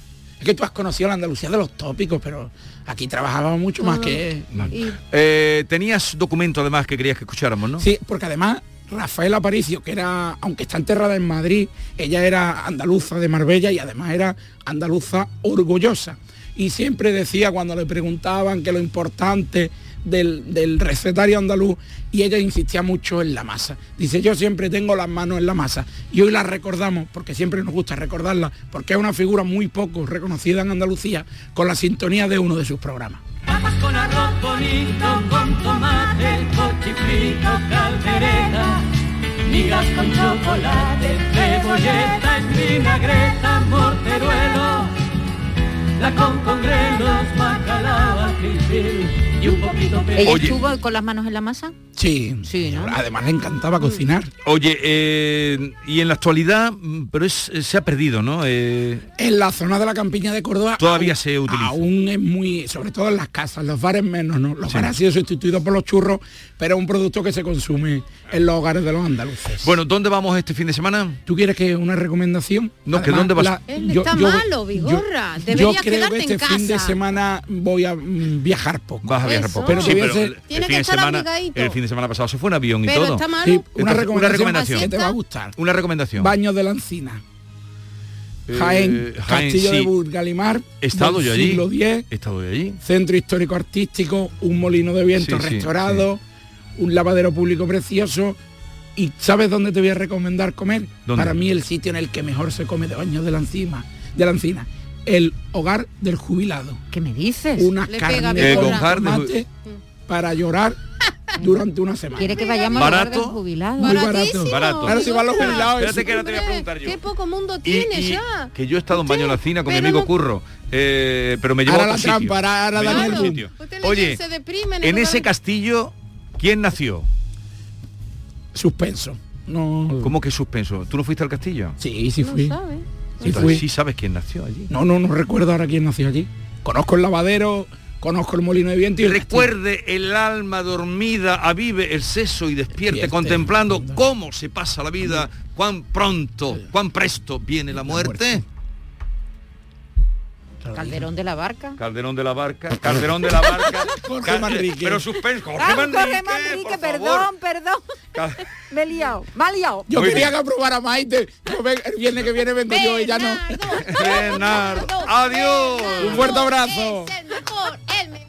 Es que tú has conocido la Andalucía de los tópicos, pero aquí trabajábamos mucho más que... Y- Eh, tenías documento además que querías que escucháramos, ¿no? Sí, porque además Rafael Aparicio, que era, aunque está enterrada en Madrid, ella era andaluza de Marbella y además era andaluza orgullosa. Y siempre decía cuando le preguntaban que lo importante del, recetario andaluz y ella insistía mucho en la masa. Dice, yo siempre tengo las manos en la masa y hoy la recordamos, porque siempre nos gusta recordarla, porque es una figura muy poco reconocida en Andalucía, con la sintonía de uno de sus programas. con y un poquito de... ¿Ella estuvo con las manos en la masa? Sí, sí ¿no? además le encantaba cocinar. Oye, eh, y en la actualidad, mm, pero es, se ha perdido, ¿no? Eh, en la zona de la campiña de Córdoba todavía se utiliza. Aún es muy, sobre todo en las casas, los bares menos, ¿no? Los bares han sido sustituidos por los churros, pero es un producto que se consume en los hogares de los andaluces. Bueno, ¿dónde vamos este fin de semana? ¿Tú quieres que una recomendación? No, que ¿dónde vas? está malo, Vigorra. Deberías creo que este fin de semana voy a mm, viajar poco. Vas a viajar poco. Pero, el, fin de semana, el fin de semana pasado se fue un avión y todo. una, recomendación que te va a gustar. Una recomendación. Baños de la Encina. Eh, Jaén, Castillo de Burgalimar, estado yo allí, siglo X, estado allí. Centro histórico artístico, un molino de viento restaurado, un lavadero público precioso. ¿Y sabes dónde te voy a recomendar comer? Para mí el sitio en el que mejor se come de baños de la encima, de la encina el hogar del jubilado. ¿Qué me dices? Una carne de para llorar durante una semana. ¿Quiere que vayamos ¿Barato? al hogar del jubilado? Muy barato. Barato. Ahora si van los jubilados. Espérate que ahora te voy a preguntar yo. Qué poco mundo tiene ya. Que yo he estado en baño en la cina con mi amigo Curro. Eh, pero me llevó a otro la sitio. Trampa, ahora Daniel sitio. Oye, en ese castillo, ¿quién nació? Suspenso. No. ¿Cómo que suspenso? ¿Tú no fuiste al castillo? Sí, sí fui. Sí, sí sabes quién nació allí. No, no, no recuerdo ahora quién nació allí. Conozco el lavadero, conozco el molino de viento y recuerde el alma dormida avive el seso y despierte, contemplando cómo se pasa la vida cuán pronto cuán presto viene la muerte. Calderón de la Barca. Calderón de la Barca. Calderón de la Barca. [laughs] Jorge Manrique. Pero suspenso. Jorge ah, Manrique. Jorge Manrique, perdón, perdón. [laughs] Me he liado. Me he liado. Yo quería que aprobara Maite. el viernes que viene vengo yo y ya no. Bernardo. Adiós. Un fuerte abrazo. Es el mejor, el mejor.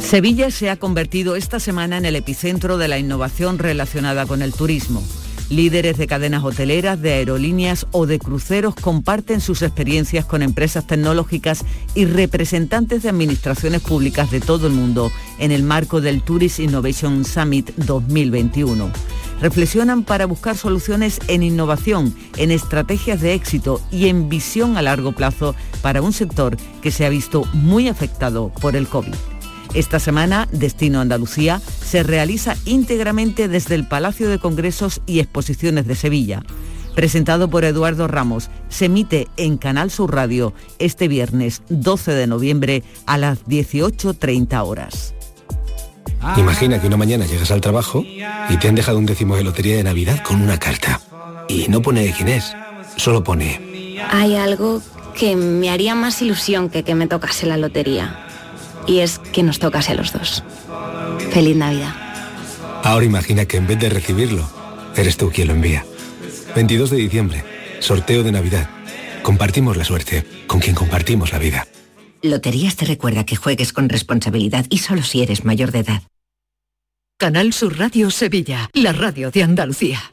Sevilla se ha convertido esta semana en el epicentro de la innovación relacionada con el turismo. Líderes de cadenas hoteleras, de aerolíneas o de cruceros comparten sus experiencias con empresas tecnológicas y representantes de administraciones públicas de todo el mundo en el marco del Tourist Innovation Summit 2021. Reflexionan para buscar soluciones en innovación, en estrategias de éxito y en visión a largo plazo para un sector que se ha visto muy afectado por el COVID. Esta semana, Destino Andalucía se realiza íntegramente desde el Palacio de Congresos y Exposiciones de Sevilla. Presentado por Eduardo Ramos, se emite en Canal Sur Radio este viernes 12 de noviembre a las 18.30 horas. Imagina que una mañana llegas al trabajo y te han dejado un décimo de lotería de Navidad con una carta. Y no pone quién es, solo pone... Hay algo que me haría más ilusión que que me tocase la lotería y es que nos tocase a los dos. Feliz Navidad. Ahora imagina que en vez de recibirlo, eres tú quien lo envía. 22 de diciembre, sorteo de Navidad. Compartimos la suerte con quien compartimos la vida. Loterías te recuerda que juegues con responsabilidad y solo si eres mayor de edad. Canal Sur Radio Sevilla, la radio de Andalucía.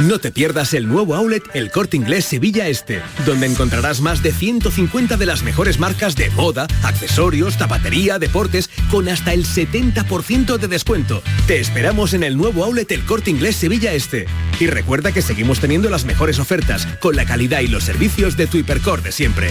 no te pierdas el nuevo outlet El Corte Inglés Sevilla Este, donde encontrarás más de 150 de las mejores marcas de moda, accesorios, zapatería, deportes, con hasta el 70% de descuento. Te esperamos en el nuevo outlet El Corte Inglés Sevilla Este. Y recuerda que seguimos teniendo las mejores ofertas, con la calidad y los servicios de tu hipercore de siempre.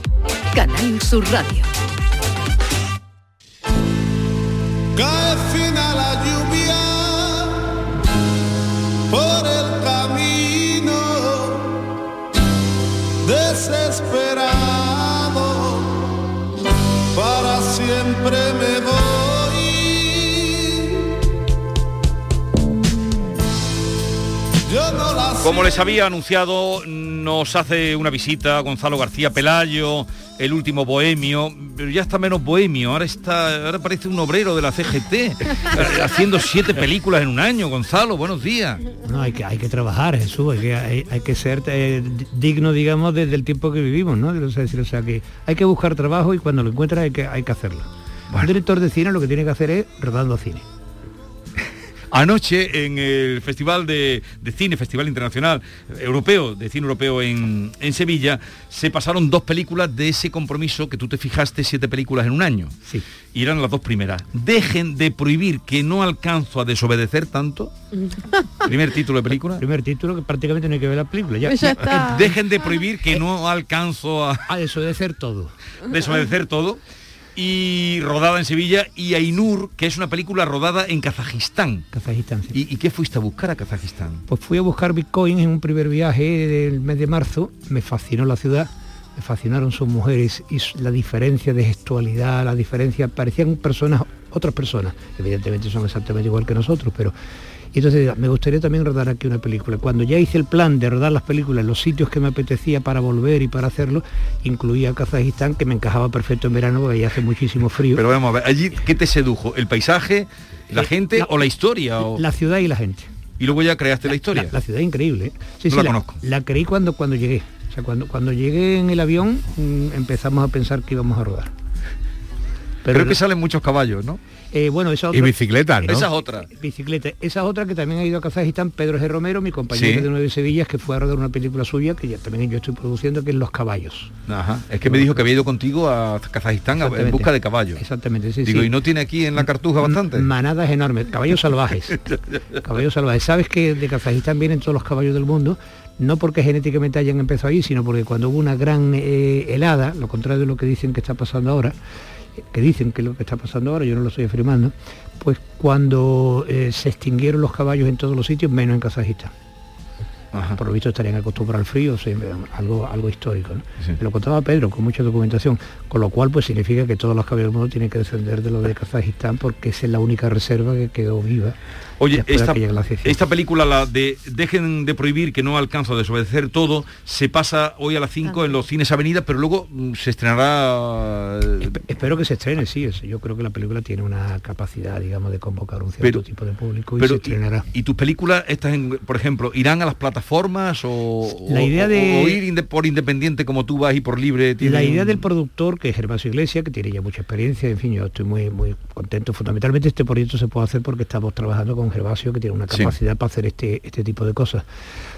Canal Sur Radio. Cae fina la lluvia por el camino, desesperado, para siempre me voy. Como les había anunciado, nos hace una visita Gonzalo García Pelayo, el último bohemio, pero ya está menos bohemio, ahora está, ahora parece un obrero de la CGT, [laughs] haciendo siete películas en un año. Gonzalo, buenos días. No, hay que, hay que trabajar, Jesús, hay que, hay, hay que ser eh, digno, digamos, desde el tiempo que vivimos, ¿no? O sea, o sea, que hay que buscar trabajo y cuando lo encuentras hay que, hay que hacerlo. Un director de cine lo que tiene que hacer es rodando cine. Anoche en el Festival de, de Cine, Festival Internacional Europeo, de Cine Europeo en, en Sevilla, se pasaron dos películas de ese compromiso que tú te fijaste, siete películas en un año. Sí. Y eran las dos primeras. Dejen de prohibir que no alcanzo a desobedecer tanto. [laughs] Primer título de película. Primer título que prácticamente no hay que ver la película. Ya, Ya está. Dejen de prohibir que no alcanzo a... A desobedecer todo. Desobedecer todo. Y rodada en Sevilla y Ainur, que es una película rodada en Kazajistán. Kazajistán, ¿Y, y qué fuiste a buscar a Kazajistán? Pues fui a buscar Bitcoin en un primer viaje del mes de marzo, me fascinó la ciudad, me fascinaron sus mujeres y la diferencia de gestualidad, la diferencia, parecían personas, otras personas, evidentemente son exactamente igual que nosotros, pero y entonces me gustaría también rodar aquí una película. Cuando ya hice el plan de rodar las películas en los sitios que me apetecía para volver y para hacerlo, incluía Kazajistán, que me encajaba perfecto en verano porque allá hace muchísimo frío. Pero vamos a ver, allí, ¿qué te sedujo? ¿El paisaje, la gente o la historia? O... La ciudad y la gente. Y luego ya creaste la historia. La, la ciudad es increíble. ¿eh? Sí, No sí, la la, conozco. la creí cuando, cuando llegué. O sea, cuando, cuando llegué en el avión mm, empezamos a pensar que íbamos a rodar. Creo que salen muchos caballos, ¿no? Eh, bueno, esa Y bicicletas, ¿no? Esa es otra. Bicicleta. Esa es otra que también ha ido a Kazajistán, Pedro G. Romero, mi compañero Sí. de Nueve Sevillas, que fue a rodar una película suya, que ya también yo estoy produciendo, que es Los Caballos. Ajá. Es que me dijo que había ido contigo a Kazajistán a- en busca de caballos. Exactamente, sí, Digo, sí. ¿y no tiene aquí en la cartuja bastante? Manadas enormes, caballos salvajes. [laughs] caballos salvajes. ¿Sabes que de Kazajistán vienen todos los caballos del mundo? No porque genéticamente hayan empezado ahí, sino porque cuando hubo una gran eh, helada, lo contrario de lo que dicen que está pasando ahora, que dicen que es lo que está pasando ahora, yo no lo estoy afirmando, pues cuando eh, se extinguieron los caballos en todos los sitios, menos en Kazajistán. Por lo visto estarían acostumbrados al frío, o sea, algo, algo histórico. ¿no? Me lo contaba Pedro con mucha documentación, con lo cual pues significa que todos los caballos del mundo tienen que descender de lo de Kazajistán porque esa es la única reserva que quedó viva. Oye, esta, película, la de Dejen de prohibir que no alcanzo a desobedecer todo, se pasa hoy a las 5 en los cines Avenida, pero luego mm, se estrenará... eh, Espero que se estrene, sí. es- Yo creo que la película tiene una capacidad, digamos, de convocar un cierto Pero- tipo de público y pero, se estrenará. y, y tus películas, estas, en- por ejemplo, irán a las plataformas o, La o- idea o- de- o ir inde- por independiente como tú vas y por libre? La idea del productor, que es Gervasio Iglesias, que tiene ya mucha experiencia, en fin, yo estoy muy muy contento. Fundamentalmente este proyecto se puede hacer porque estamos trabajando con Gervasio, que tiene una Sí. capacidad para hacer este, este tipo de cosas.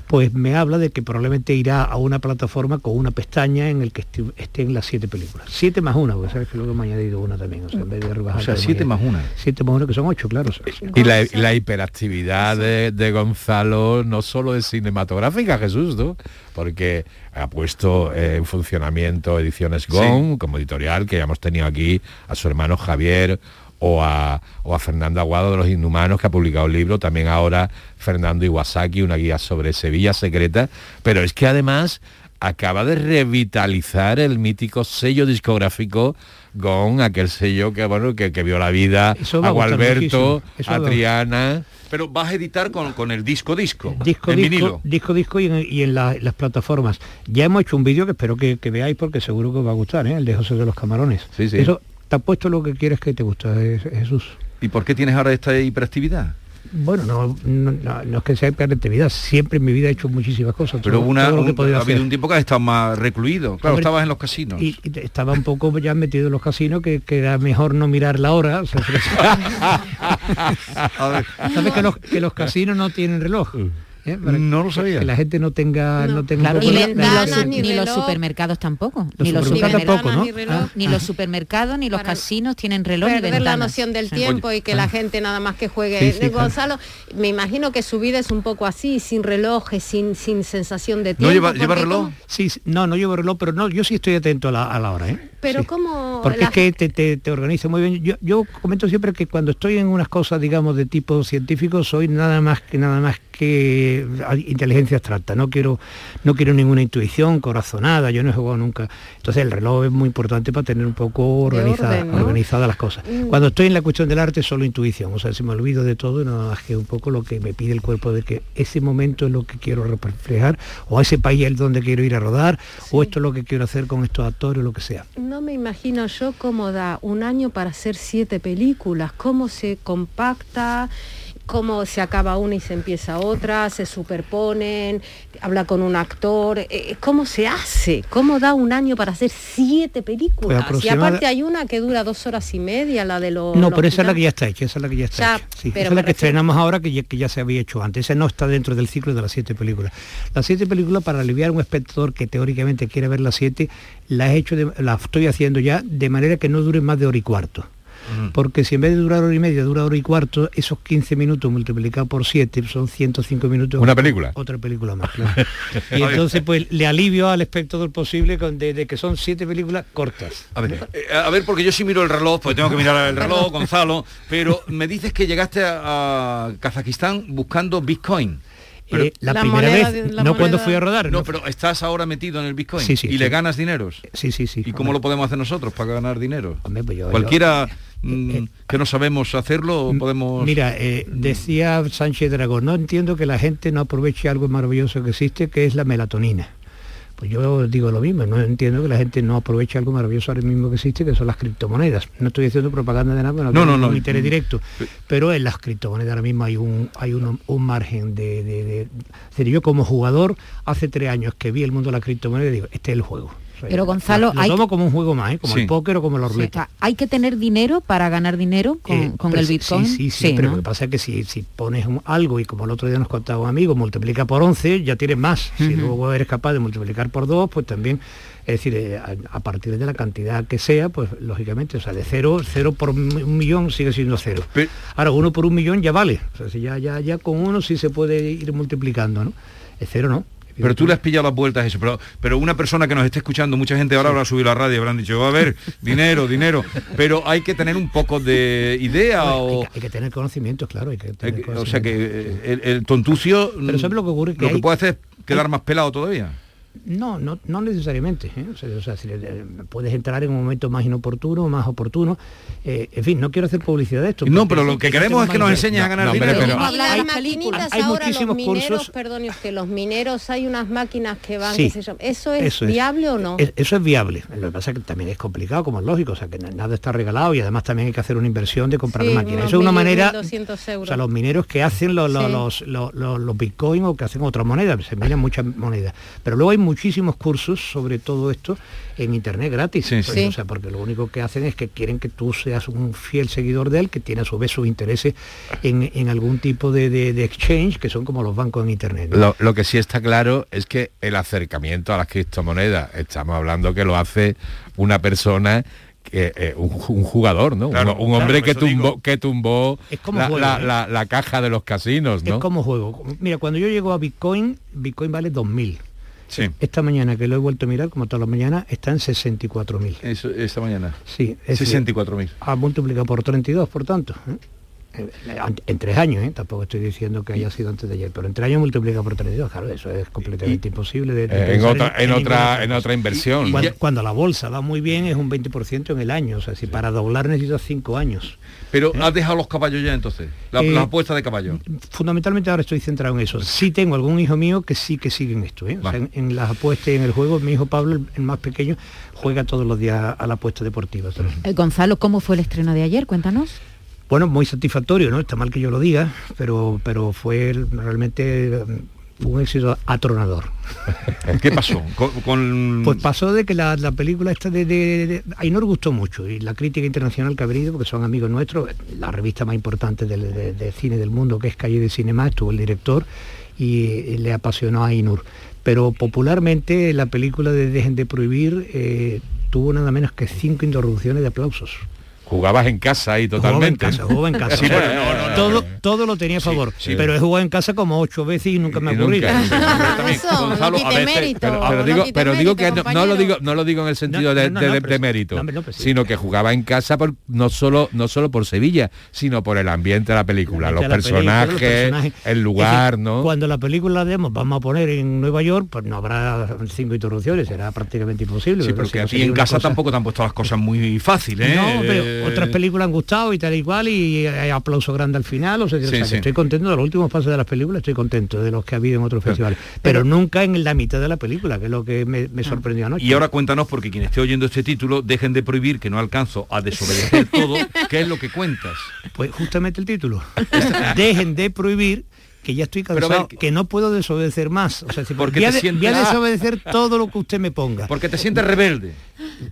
Pues me habla de que probablemente irá a una plataforma con una pestaña en el que estén las siete películas. Siete más una, porque sabes que luego me ha añadido una también. O sea, en vez de rebajar, O sea, siete más una. Siete más una, que son ocho, claro. o sea, sí. Y la, la hiperactividad de, de Gonzalo no solo es cinematográfica, Jesús, ¿no? Porque ha puesto eh, en funcionamiento Ediciones GON como editorial, que ya hemos tenido aquí a su hermano Javier o a, o a Fernando Aguado de los Inhumanos, que ha publicado un libro, también ahora Fernando Iwasaki, una guía sobre Sevilla secreta, pero es que además acaba de revitalizar el mítico sello discográfico con aquel sello que bueno que, que vio la vida a Gualberto, a Triana. Pero vas a editar con, con el disco disco, disco en disco, vinilo. disco disco y en, y en la- las plataformas. Ya hemos hecho un vídeo que espero que, que veáis porque seguro que os va a gustar, ¿eh? el de José de los Camarones. Sí, sí. Eso te ha puesto lo que quieres que te gusta, eh, Jesús. ¿Y por qué tienes ahora esta hiperactividad? Bueno, no, no, es que sea hiperactividad, siempre en mi vida he hecho muchísimas cosas. Pero todo- una, todo lo que he un- podido ha habido un tiempo que has estado más recluido. Claro, Hombre, estabas en los casinos. Y, y estaba un poco ya metido en los casinos que, que era mejor no mirar la hora. o sea, [laughs] [laughs] ¿Sabes que los, que los casinos no tienen reloj? ¿Eh? Para No lo sabía. Que la gente no tenga... No, tenga Claro, ni, la- ni los, la- ni los supermercados tampoco. Los ni los supermercados tampoco, ¿no? ni, reloj, Ah, ni ah. los supermercados ni los casinos tienen reloj ni perder la ventanas. noción del Sí. tiempo y que la gente nada más que juegue. Sí, sí, claro. Gonzalo, me imagino que su vida es un poco así, sin relojes, sin, sin sensación de tiempo. ¿No lleva, porque lleva reloj? ¿cómo- Sí, sí, no, no llevo reloj, pero no, yo sí estoy atento a la, a la hora, ¿eh? Pero cómo Porque la es que te, te, te organiza muy bien. Yo, yo comento siempre que cuando estoy en unas cosas, digamos, de tipo científico, soy nada más que nada más que inteligencia abstracta. No quiero, no quiero ninguna intuición corazonada, yo no he jugado nunca. Entonces el reloj es muy importante para tener un poco organizada, orden, ¿no? organizadas las cosas. Mm. Cuando estoy en la cuestión del arte, solo intuición. O sea, si me olvido de todo, nada más que un poco lo que me pide el cuerpo de que ese momento es lo que quiero reflejar, o ese país es donde quiero ir a rodar, o esto es lo que quiero hacer con estos actores, o lo que sea. No me imagino yo cómo da un año para hacer siete películas, cómo se compacta, cómo se acaba una y se empieza otra, se superponen, habla con un actor, eh, cómo se hace, cómo da un año para hacer siete películas. y aproximada- aparte hay una que dura dos horas y media, la de los... No, los pero esa es la que ya está hecha, esa es la que ya está Ya, hecha. Sí, pero esa es la que refiero- estrenamos ahora que ya, que ya se había hecho antes. Esa no está dentro del ciclo de las siete películas. Las siete películas para aliviar a un espectador que teóricamente quiere ver las siete, las he hecho de- las estoy haciendo ya de manera que no duren más de hora y cuarto. Porque si en vez de durar hora y media dura hora y cuarto, esos 15 minutos multiplicados por 7 son 105 minutos. Una película. Otra película más, claro. [laughs] y entonces pues le alivio al espectador posible con, de, de que son siete películas cortas. A ver, eh, a ver, porque yo sí miro el reloj, porque tengo que mirar el reloj, [laughs] Gonzalo, pero me dices que llegaste a, a Kazajistán buscando Bitcoin. Pero- Eh, la La primera moneda vez, la no cuando fui a rodar, No, no. pero estás ahora metido en el Bitcoin Sí, sí, y sí. le ganas dineros. Sí, sí, sí. ¿Y cómo lo podemos hacer nosotros para ganar dinero? pues yo- Cualquiera mm, que no sabemos hacerlo, podemos... Mira, eh, decía Sánchez Dragón, no entiendo que la gente no aproveche algo maravilloso que existe, que es la melatonina. Pues yo digo lo mismo, no entiendo que la gente no aproveche algo maravilloso ahora mismo que existe, que son las criptomonedas. No estoy haciendo propaganda de nada, no, No, no, no. interés directo. Pero en las criptomonedas ahora mismo hay un, hay un, un margen de, de- de- Es decir, yo como jugador, hace tres años que vi el mundo de la criptomoneda, digo, este es el juego. Pero, Gonzalo, lo, lo hay- tomo como un juego más, ¿eh? como Sí. el póker o como la Sí, ruleta. ¿Hay que tener dinero para ganar dinero con, Eh, con pero el sí, Bitcoin? Sí, sí, siempre. ¿no? Lo que pasa es que si, si pones un- algo y como el otro día nos contaba un amigo, multiplica por 11, ya tienes más. Si luego eres capaz de multiplicar por 2, pues también, es decir, eh, a, a partir de la cantidad que sea, pues lógicamente, o sea, de cero, cero por un millón sigue siendo cero. Ahora, uno por un millón ya vale. O sea, si ya, ya, ya con uno sí se puede ir multiplicando, ¿no? El cero no. Pero tú le has pillado las vueltas a eso. Pero, pero una persona que nos esté escuchando, mucha gente ahora habrá subido la radio y habrán dicho, va a ver, dinero, dinero. Pero hay que tener un poco de idea o... Hay que tener conocimiento, claro. Hay que tener hay que- o sea que eh, el, el tontucio Pero ¿sabes lo que ocurre? Que lo que puede hacer es quedar más pelado todavía. No, no, no necesariamente. ¿eh? O sea, o sea, si le- le- puedes entrar en un momento más inoportuno, más oportuno. Eh, en fin, no quiero hacer publicidad de esto. No, pero lo que queremos es que nos enseñes a ganar No, dinero. pero- Y las hay- maquinitas hay ahora, los muchísimos mineros, cursos. perdone usted, los mineros, hay unas máquinas que van, Sí, qué sé yo. ¿Eso es eso es. viable o no? Es- eso es viable. Lo que pasa es que también es complicado, como es lógico. O sea, que na- nada está regalado y además también hay que hacer una inversión de comprar Sí, máquinas. Eso es una manera... 1200 euros. O sea, los mineros que hacen los, los, Sí. los, los- los- los bitcoin o que hacen otra moneda, se minan muchas monedas. Pero luego hay muchísimos cursos sobre todo esto en internet gratis. Pues, sí. O sea, porque lo único que hacen es que quieren que tú seas un fiel seguidor de él, que tiene a su vez sus intereses en, en algún tipo de, de- de exchange, que son como los bancos en internet. ¿no? Lo, lo que sí está claro es que el acercamiento a las criptomonedas, estamos hablando que lo hace una persona que eh, un, un jugador, ¿no? Claro, un, un hombre claro, que tumbó, digo. que tumbó como la, juego, la- ¿eh? la- la caja de los casinos, ¿no? Es como juego. Mira, cuando yo llego a Bitcoin, Bitcoin vale 2.000. Sí. Esta mañana que lo he vuelto a mirar, como todas las mañanas, está en 64.000. Eso, esta mañana. Sí, es decir, 64.000. Ha multiplicado por 32, por tanto. ¿eh? Eh, en, tres años, ¿eh? tampoco estoy diciendo que haya sido antes de ayer, pero en tres años multiplica por 32, claro, eso es completamente imposible. De, eh, en, otra, en, otra, en otra inversión. Cuando, la bolsa va muy bien es un 20% en el año, o sea, si para doblar necesitas cinco años. Pero has dejado los caballos ya entonces, la, apuesta de caballo. Fundamentalmente ahora estoy centrado en eso. Sí tengo algún hijo mío que sí que sigue en esto, en, las apuestas y en el juego, mi hijo Pablo, el, más pequeño, juega todos los días a la apuesta deportiva. Gonzalo, ¿cómo fue el estreno de ayer? Cuéntanos. Bueno, muy satisfactorio, ¿no? Está mal que yo lo diga, pero, pero fue realmente mm, un éxito atronador. [laughs] ¿Qué pasó? Pues pasó de que la, película esta de, de, Ainor gustó mucho y la crítica internacional que ha venido, porque son amigos nuestros, la revista más importante de, cine del mundo, que es Calle de Cinema, estuvo el director y, le apasionó a Ainur. Pero popularmente la película de Dejen de Prohibir eh, tuvo nada menos que cinco interrupciones de aplausos. Jugabas en casa ahí totalmente. Jugaba en casa, [laughs] todo, todo lo tenía a favor. pero he jugado en casa como ocho veces y nunca me ha ocurrido. pero, digo, que no, lo digo, no lo digo en el sentido de, mérito, sino que jugaba en casa por, no solo no solo por Sevilla, sino por el ambiente de la película, los, personajes, el lugar, ¿no? Cuando la película la vamos a poner en Nueva York, pues no habrá cinco interrupciones, será prácticamente imposible. Sí, porque aquí en casa tampoco te han puesto las cosas muy fáciles. No, otras películas han gustado y tal y cual y hay aplauso grande al final. O sea, estoy contento de los últimos pasos de las películas, estoy contento de los que ha habido en otros festivales. Pero, nunca en la mitad de la película, que es lo que me, ah. sorprendió anoche. Y ahora cuéntanos, porque quien esté oyendo este título, dejen de prohibir que no alcanzo a desobedecer [laughs] todo. ¿Qué es lo que cuentas? Pues justamente el título. dejen de prohibir que ya estoy cansado, que, no puedo desobedecer más. O sea, si porque voy, a, voy a desobedecer todo lo que usted me ponga. Porque te sientes rebelde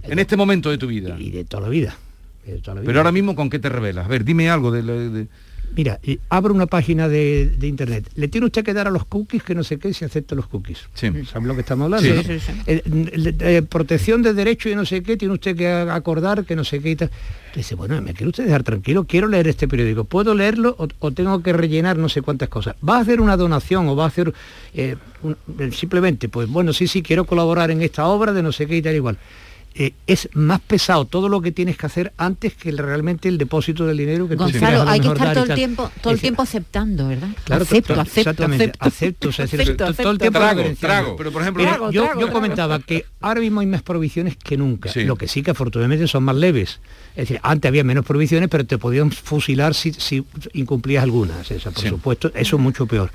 en este momento de tu vida. Y de toda la vida. Pero ahora mismo, ¿con qué te revelas? A ver, dime algo de... Mira, abro una página de, internet. Le tiene usted que dar a los cookies que no sé qué si acepta los cookies. Sí. ¿Saben lo que estamos hablando? Sí. Eh, eh, protección de derechos y no sé qué, tiene usted que acordar que no sé qué y tal. Dice, bueno, me quiere usted dejar tranquilo, quiero leer este periódico. ¿Puedo leerlo o, tengo que rellenar no sé cuántas cosas? ¿Va a hacer una donación o va a hacer eh, simplemente, pues bueno, sí, sí, quiero colaborar en esta obra de no sé qué y tal igual? Eh, es más pesado todo lo que tienes que hacer antes que realmente el depósito del dinero que Gonzalo, hay que estar todo el tiempo todo el tiempo aceptando verdad claro, acepto, acepto, acepto, o sea, todo el tiempo trago, pero por ejemplo yo, comentaba que ahora mismo hay más provisiones que nunca. Lo que sí que afortunadamente son más leves. Es decir antes había menos provisiones pero te podían fusilar si, si incumplías algunas. O por supuesto eso es mucho peor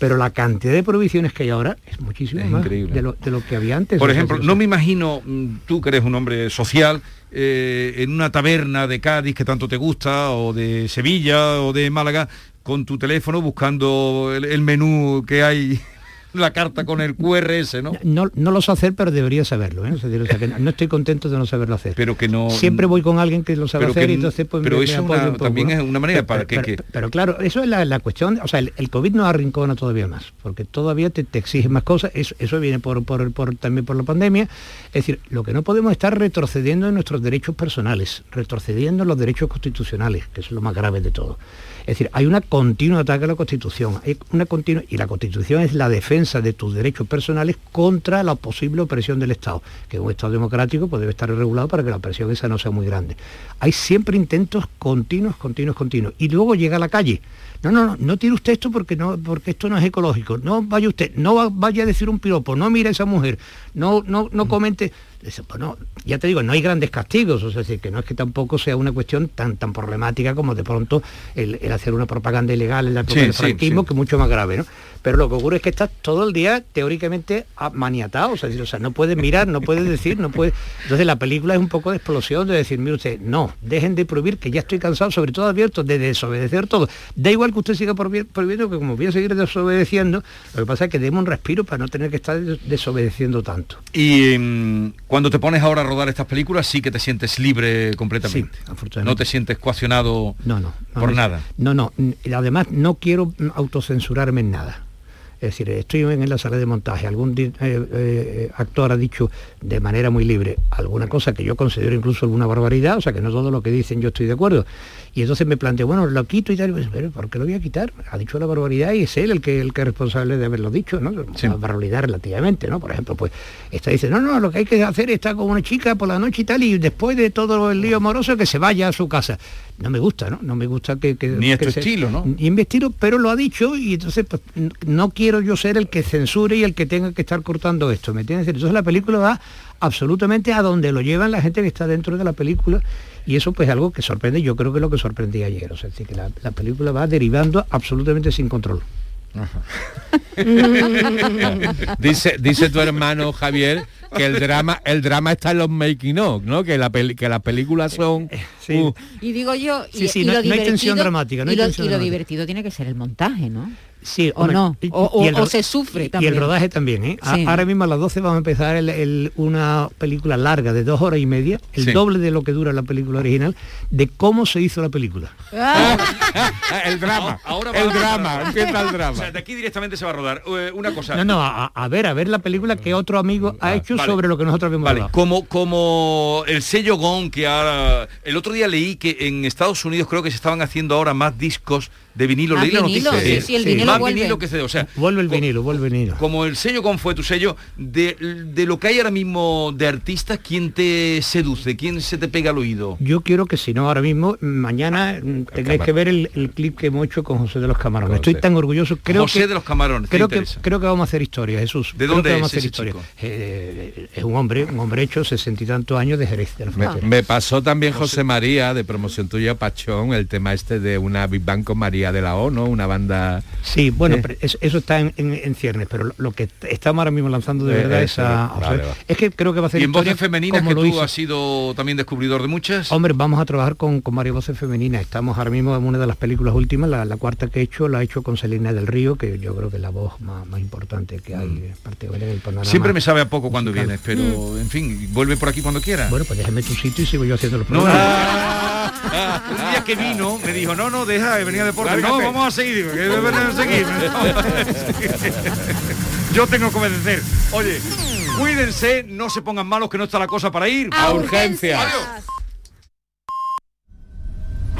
pero la cantidad de provisiones que hay ahora es muchísimo más De, lo, que había antes. Por ejemplo, no me imagino, mm, tú que eres un hombre social, eh, en una taberna de Cádiz que tanto te gusta, o de Sevilla, o de Málaga, con tu teléfono buscando el menú que hay la carta con el QRS, ¿no? No, no lo sé hacer, pero debería saberlo, ¿eh? no estoy contento de no saberlo hacer. Pero que no... Siempre voy con alguien que lo sabe hacer y entonces pues Pero eso también es una manera para que, pero, claro, eso es la, cuestión, o sea, el, COVID nos arrincona todavía más, porque todavía te, te exige más cosas, eso, eso viene por, por, por, también por la pandemia. Es decir, lo que no podemos estar retrocediendo en nuestros derechos personales, retrocediendo en los derechos constitucionales, que es lo más grave de todo. Es decir, hay una continua ataque a la Constitución, hay una continua, y la Constitución es la defensa de tus derechos personales contra la posible opresión del Estado, que un Estado democrático pues, debe estar regulado para que la opresión esa no sea muy grande. Hay siempre intentos continuos, continuos, continuos, y luego llega a la calle. No, no, no, no tire usted esto porque no, porque esto no es ecológico. No vaya usted, no vaya a decir un piropo, no mire a esa mujer, no, no, no comente. Bueno, ya te digo, no hay grandes castigos, o sea, que no es que tampoco sea una cuestión tan, tan problemática como de pronto el, hacer una propaganda ilegal en la época del franquismo, que es mucho más grave, ¿no? Pero lo que ocurre es que estás todo el día teóricamente maniatado, o sea, o sea, no puedes mirar, no puedes decir, no puedes... Entonces la película es un poco de explosión de decir, mire usted, no, dejen de prohibir, que ya estoy cansado, sobre todo abierto, de desobedecer todo. Da igual que usted siga prohibiendo, que como voy a seguir desobedeciendo, lo que pasa es que demos un respiro para no tener que estar desobedeciendo tanto. Y mm, cuando te pones ahora a rodar estas películas, sí que te sientes libre completamente. no te sientes coaccionado no, no, por nada. No, no. Además, no quiero autocensurarme en nada. Es decir, estoy en la sala de montaje, algún eh, eh, actor ha dicho de manera muy libre alguna cosa que yo considero incluso alguna barbaridad, o sea que no todo lo que dicen yo estoy de acuerdo. Y entonces me planteo, bueno, lo quito y tal, pues, pero ¿por qué lo voy a quitar? Ha dicho la barbaridad y es él el que, el que es responsable de haberlo dicho, ¿no? Una barbaridad relativamente, ¿no? Por ejemplo, pues esta dice, no, no, lo que hay que hacer es estar con una chica por la noche y tal, y después de todo el lío amoroso que se vaya a su casa. No me gusta, ¿no? No me gusta que... que Ni que estilo, ¿no? Ni en mi estilo, pero lo ha dicho y entonces pues, no quiero yo ser el que censure y el que tenga que estar cortando esto, ¿me entiendes? Entonces la película va absolutamente a donde lo llevan la gente que está dentro de la película y eso pues algo que sorprende, yo creo que es lo que sorprendí ayer, o sea, es decir, que la, la película va derivando absolutamente sin control. [laughs] dice, dice tu hermano Javier que el drama el drama está en los making of, ¿no? Que la peli, que las películas son uh, y digo yo y, Sí, sí, y no- lo no hay tensión dramática, no y hay lo, tensión y lo dramática. divertido tiene que ser el montaje, ¿no? Sí, o hombre, no, y- o, y el se sufre Y también. el rodaje también, ¿eh? Sí. Ahora mismo a las 12 vamos a empezar el- el- una película larga de dos horas y media, el Sí. doble de lo que dura la película original, de cómo se hizo la película. [laughs] el drama. Ahora el va a drama, empieza el drama. O sea, de aquí directamente se va a rodar. Eh, una cosa. No, no, a, a ver, a ver la película que otro amigo ha hecho vale. sobre lo que nosotros habíamos Vale, hablado. como, como el sello GON que ahora... El otro día leí que en Estados Unidos creo que se estaban haciendo ahora más discos de vinilo. Más leí la noticia. sí, sí, el vinilo Más vuelve. vinilo que CD. O sea, Vuelve el vinilo, vuelve el vinilo. como el sello GON fue tu sello, de, de lo que hay ahora mismo de artistas, ¿quién te seduce? ¿Quién se te pega al oído? Yo quiero que si no ahora mismo, mañana mm, tendréis que ver el, el clip que hemos hecho con José de los Camarones. Estoy tan orgulloso. Creo José que, de los Camarones, Creo que, creo que vamos a hacer historia, Jesús. ¿De Creo dónde que vamos es a hacer ese historia. chico? Eh, es un hombre, un hombre hecho sesenta y tantos años de Jerez. de Me, me pasó también José María, de promoción tuya, Pachón, el tema este de una Big Bang con María de la O, ¿no? Una banda... Sí, bueno, Eh. pero es- eso está en, en- en ciernes, pero lo, que estamos ahora mismo lanzando de Eh, verdad eso, es a, a- vale, vale. Es que creo que va a hacer Y en voces femeninas, que tú hizo. has sido también descubridor de muchas. Hombre, vamos a trabajar con, con varias voces femeninas. Estamos ahora mismo en una de las películas últimas, la, la cuarta que he hecho, la he hecho con Selena del Río, que yo creo que es la voz más, más importante que hay, particularmente en el panorama. Mm. Siempre me sabe a poco cuando musical. vienes, pero en fin, vuelve por aquí cuando quiera. Bueno, pues déjame tu sitio y sigo yo haciendo los No, programas. [laughs] el día que vino me dijo, no, no, deja, venía deporte. No, vamos a seguir, que deben seguir. [laughs] Yo tengo que obedecer. Oye, cuídense, no se pongan malos que no está la cosa para ir. A urgencias. Adiós.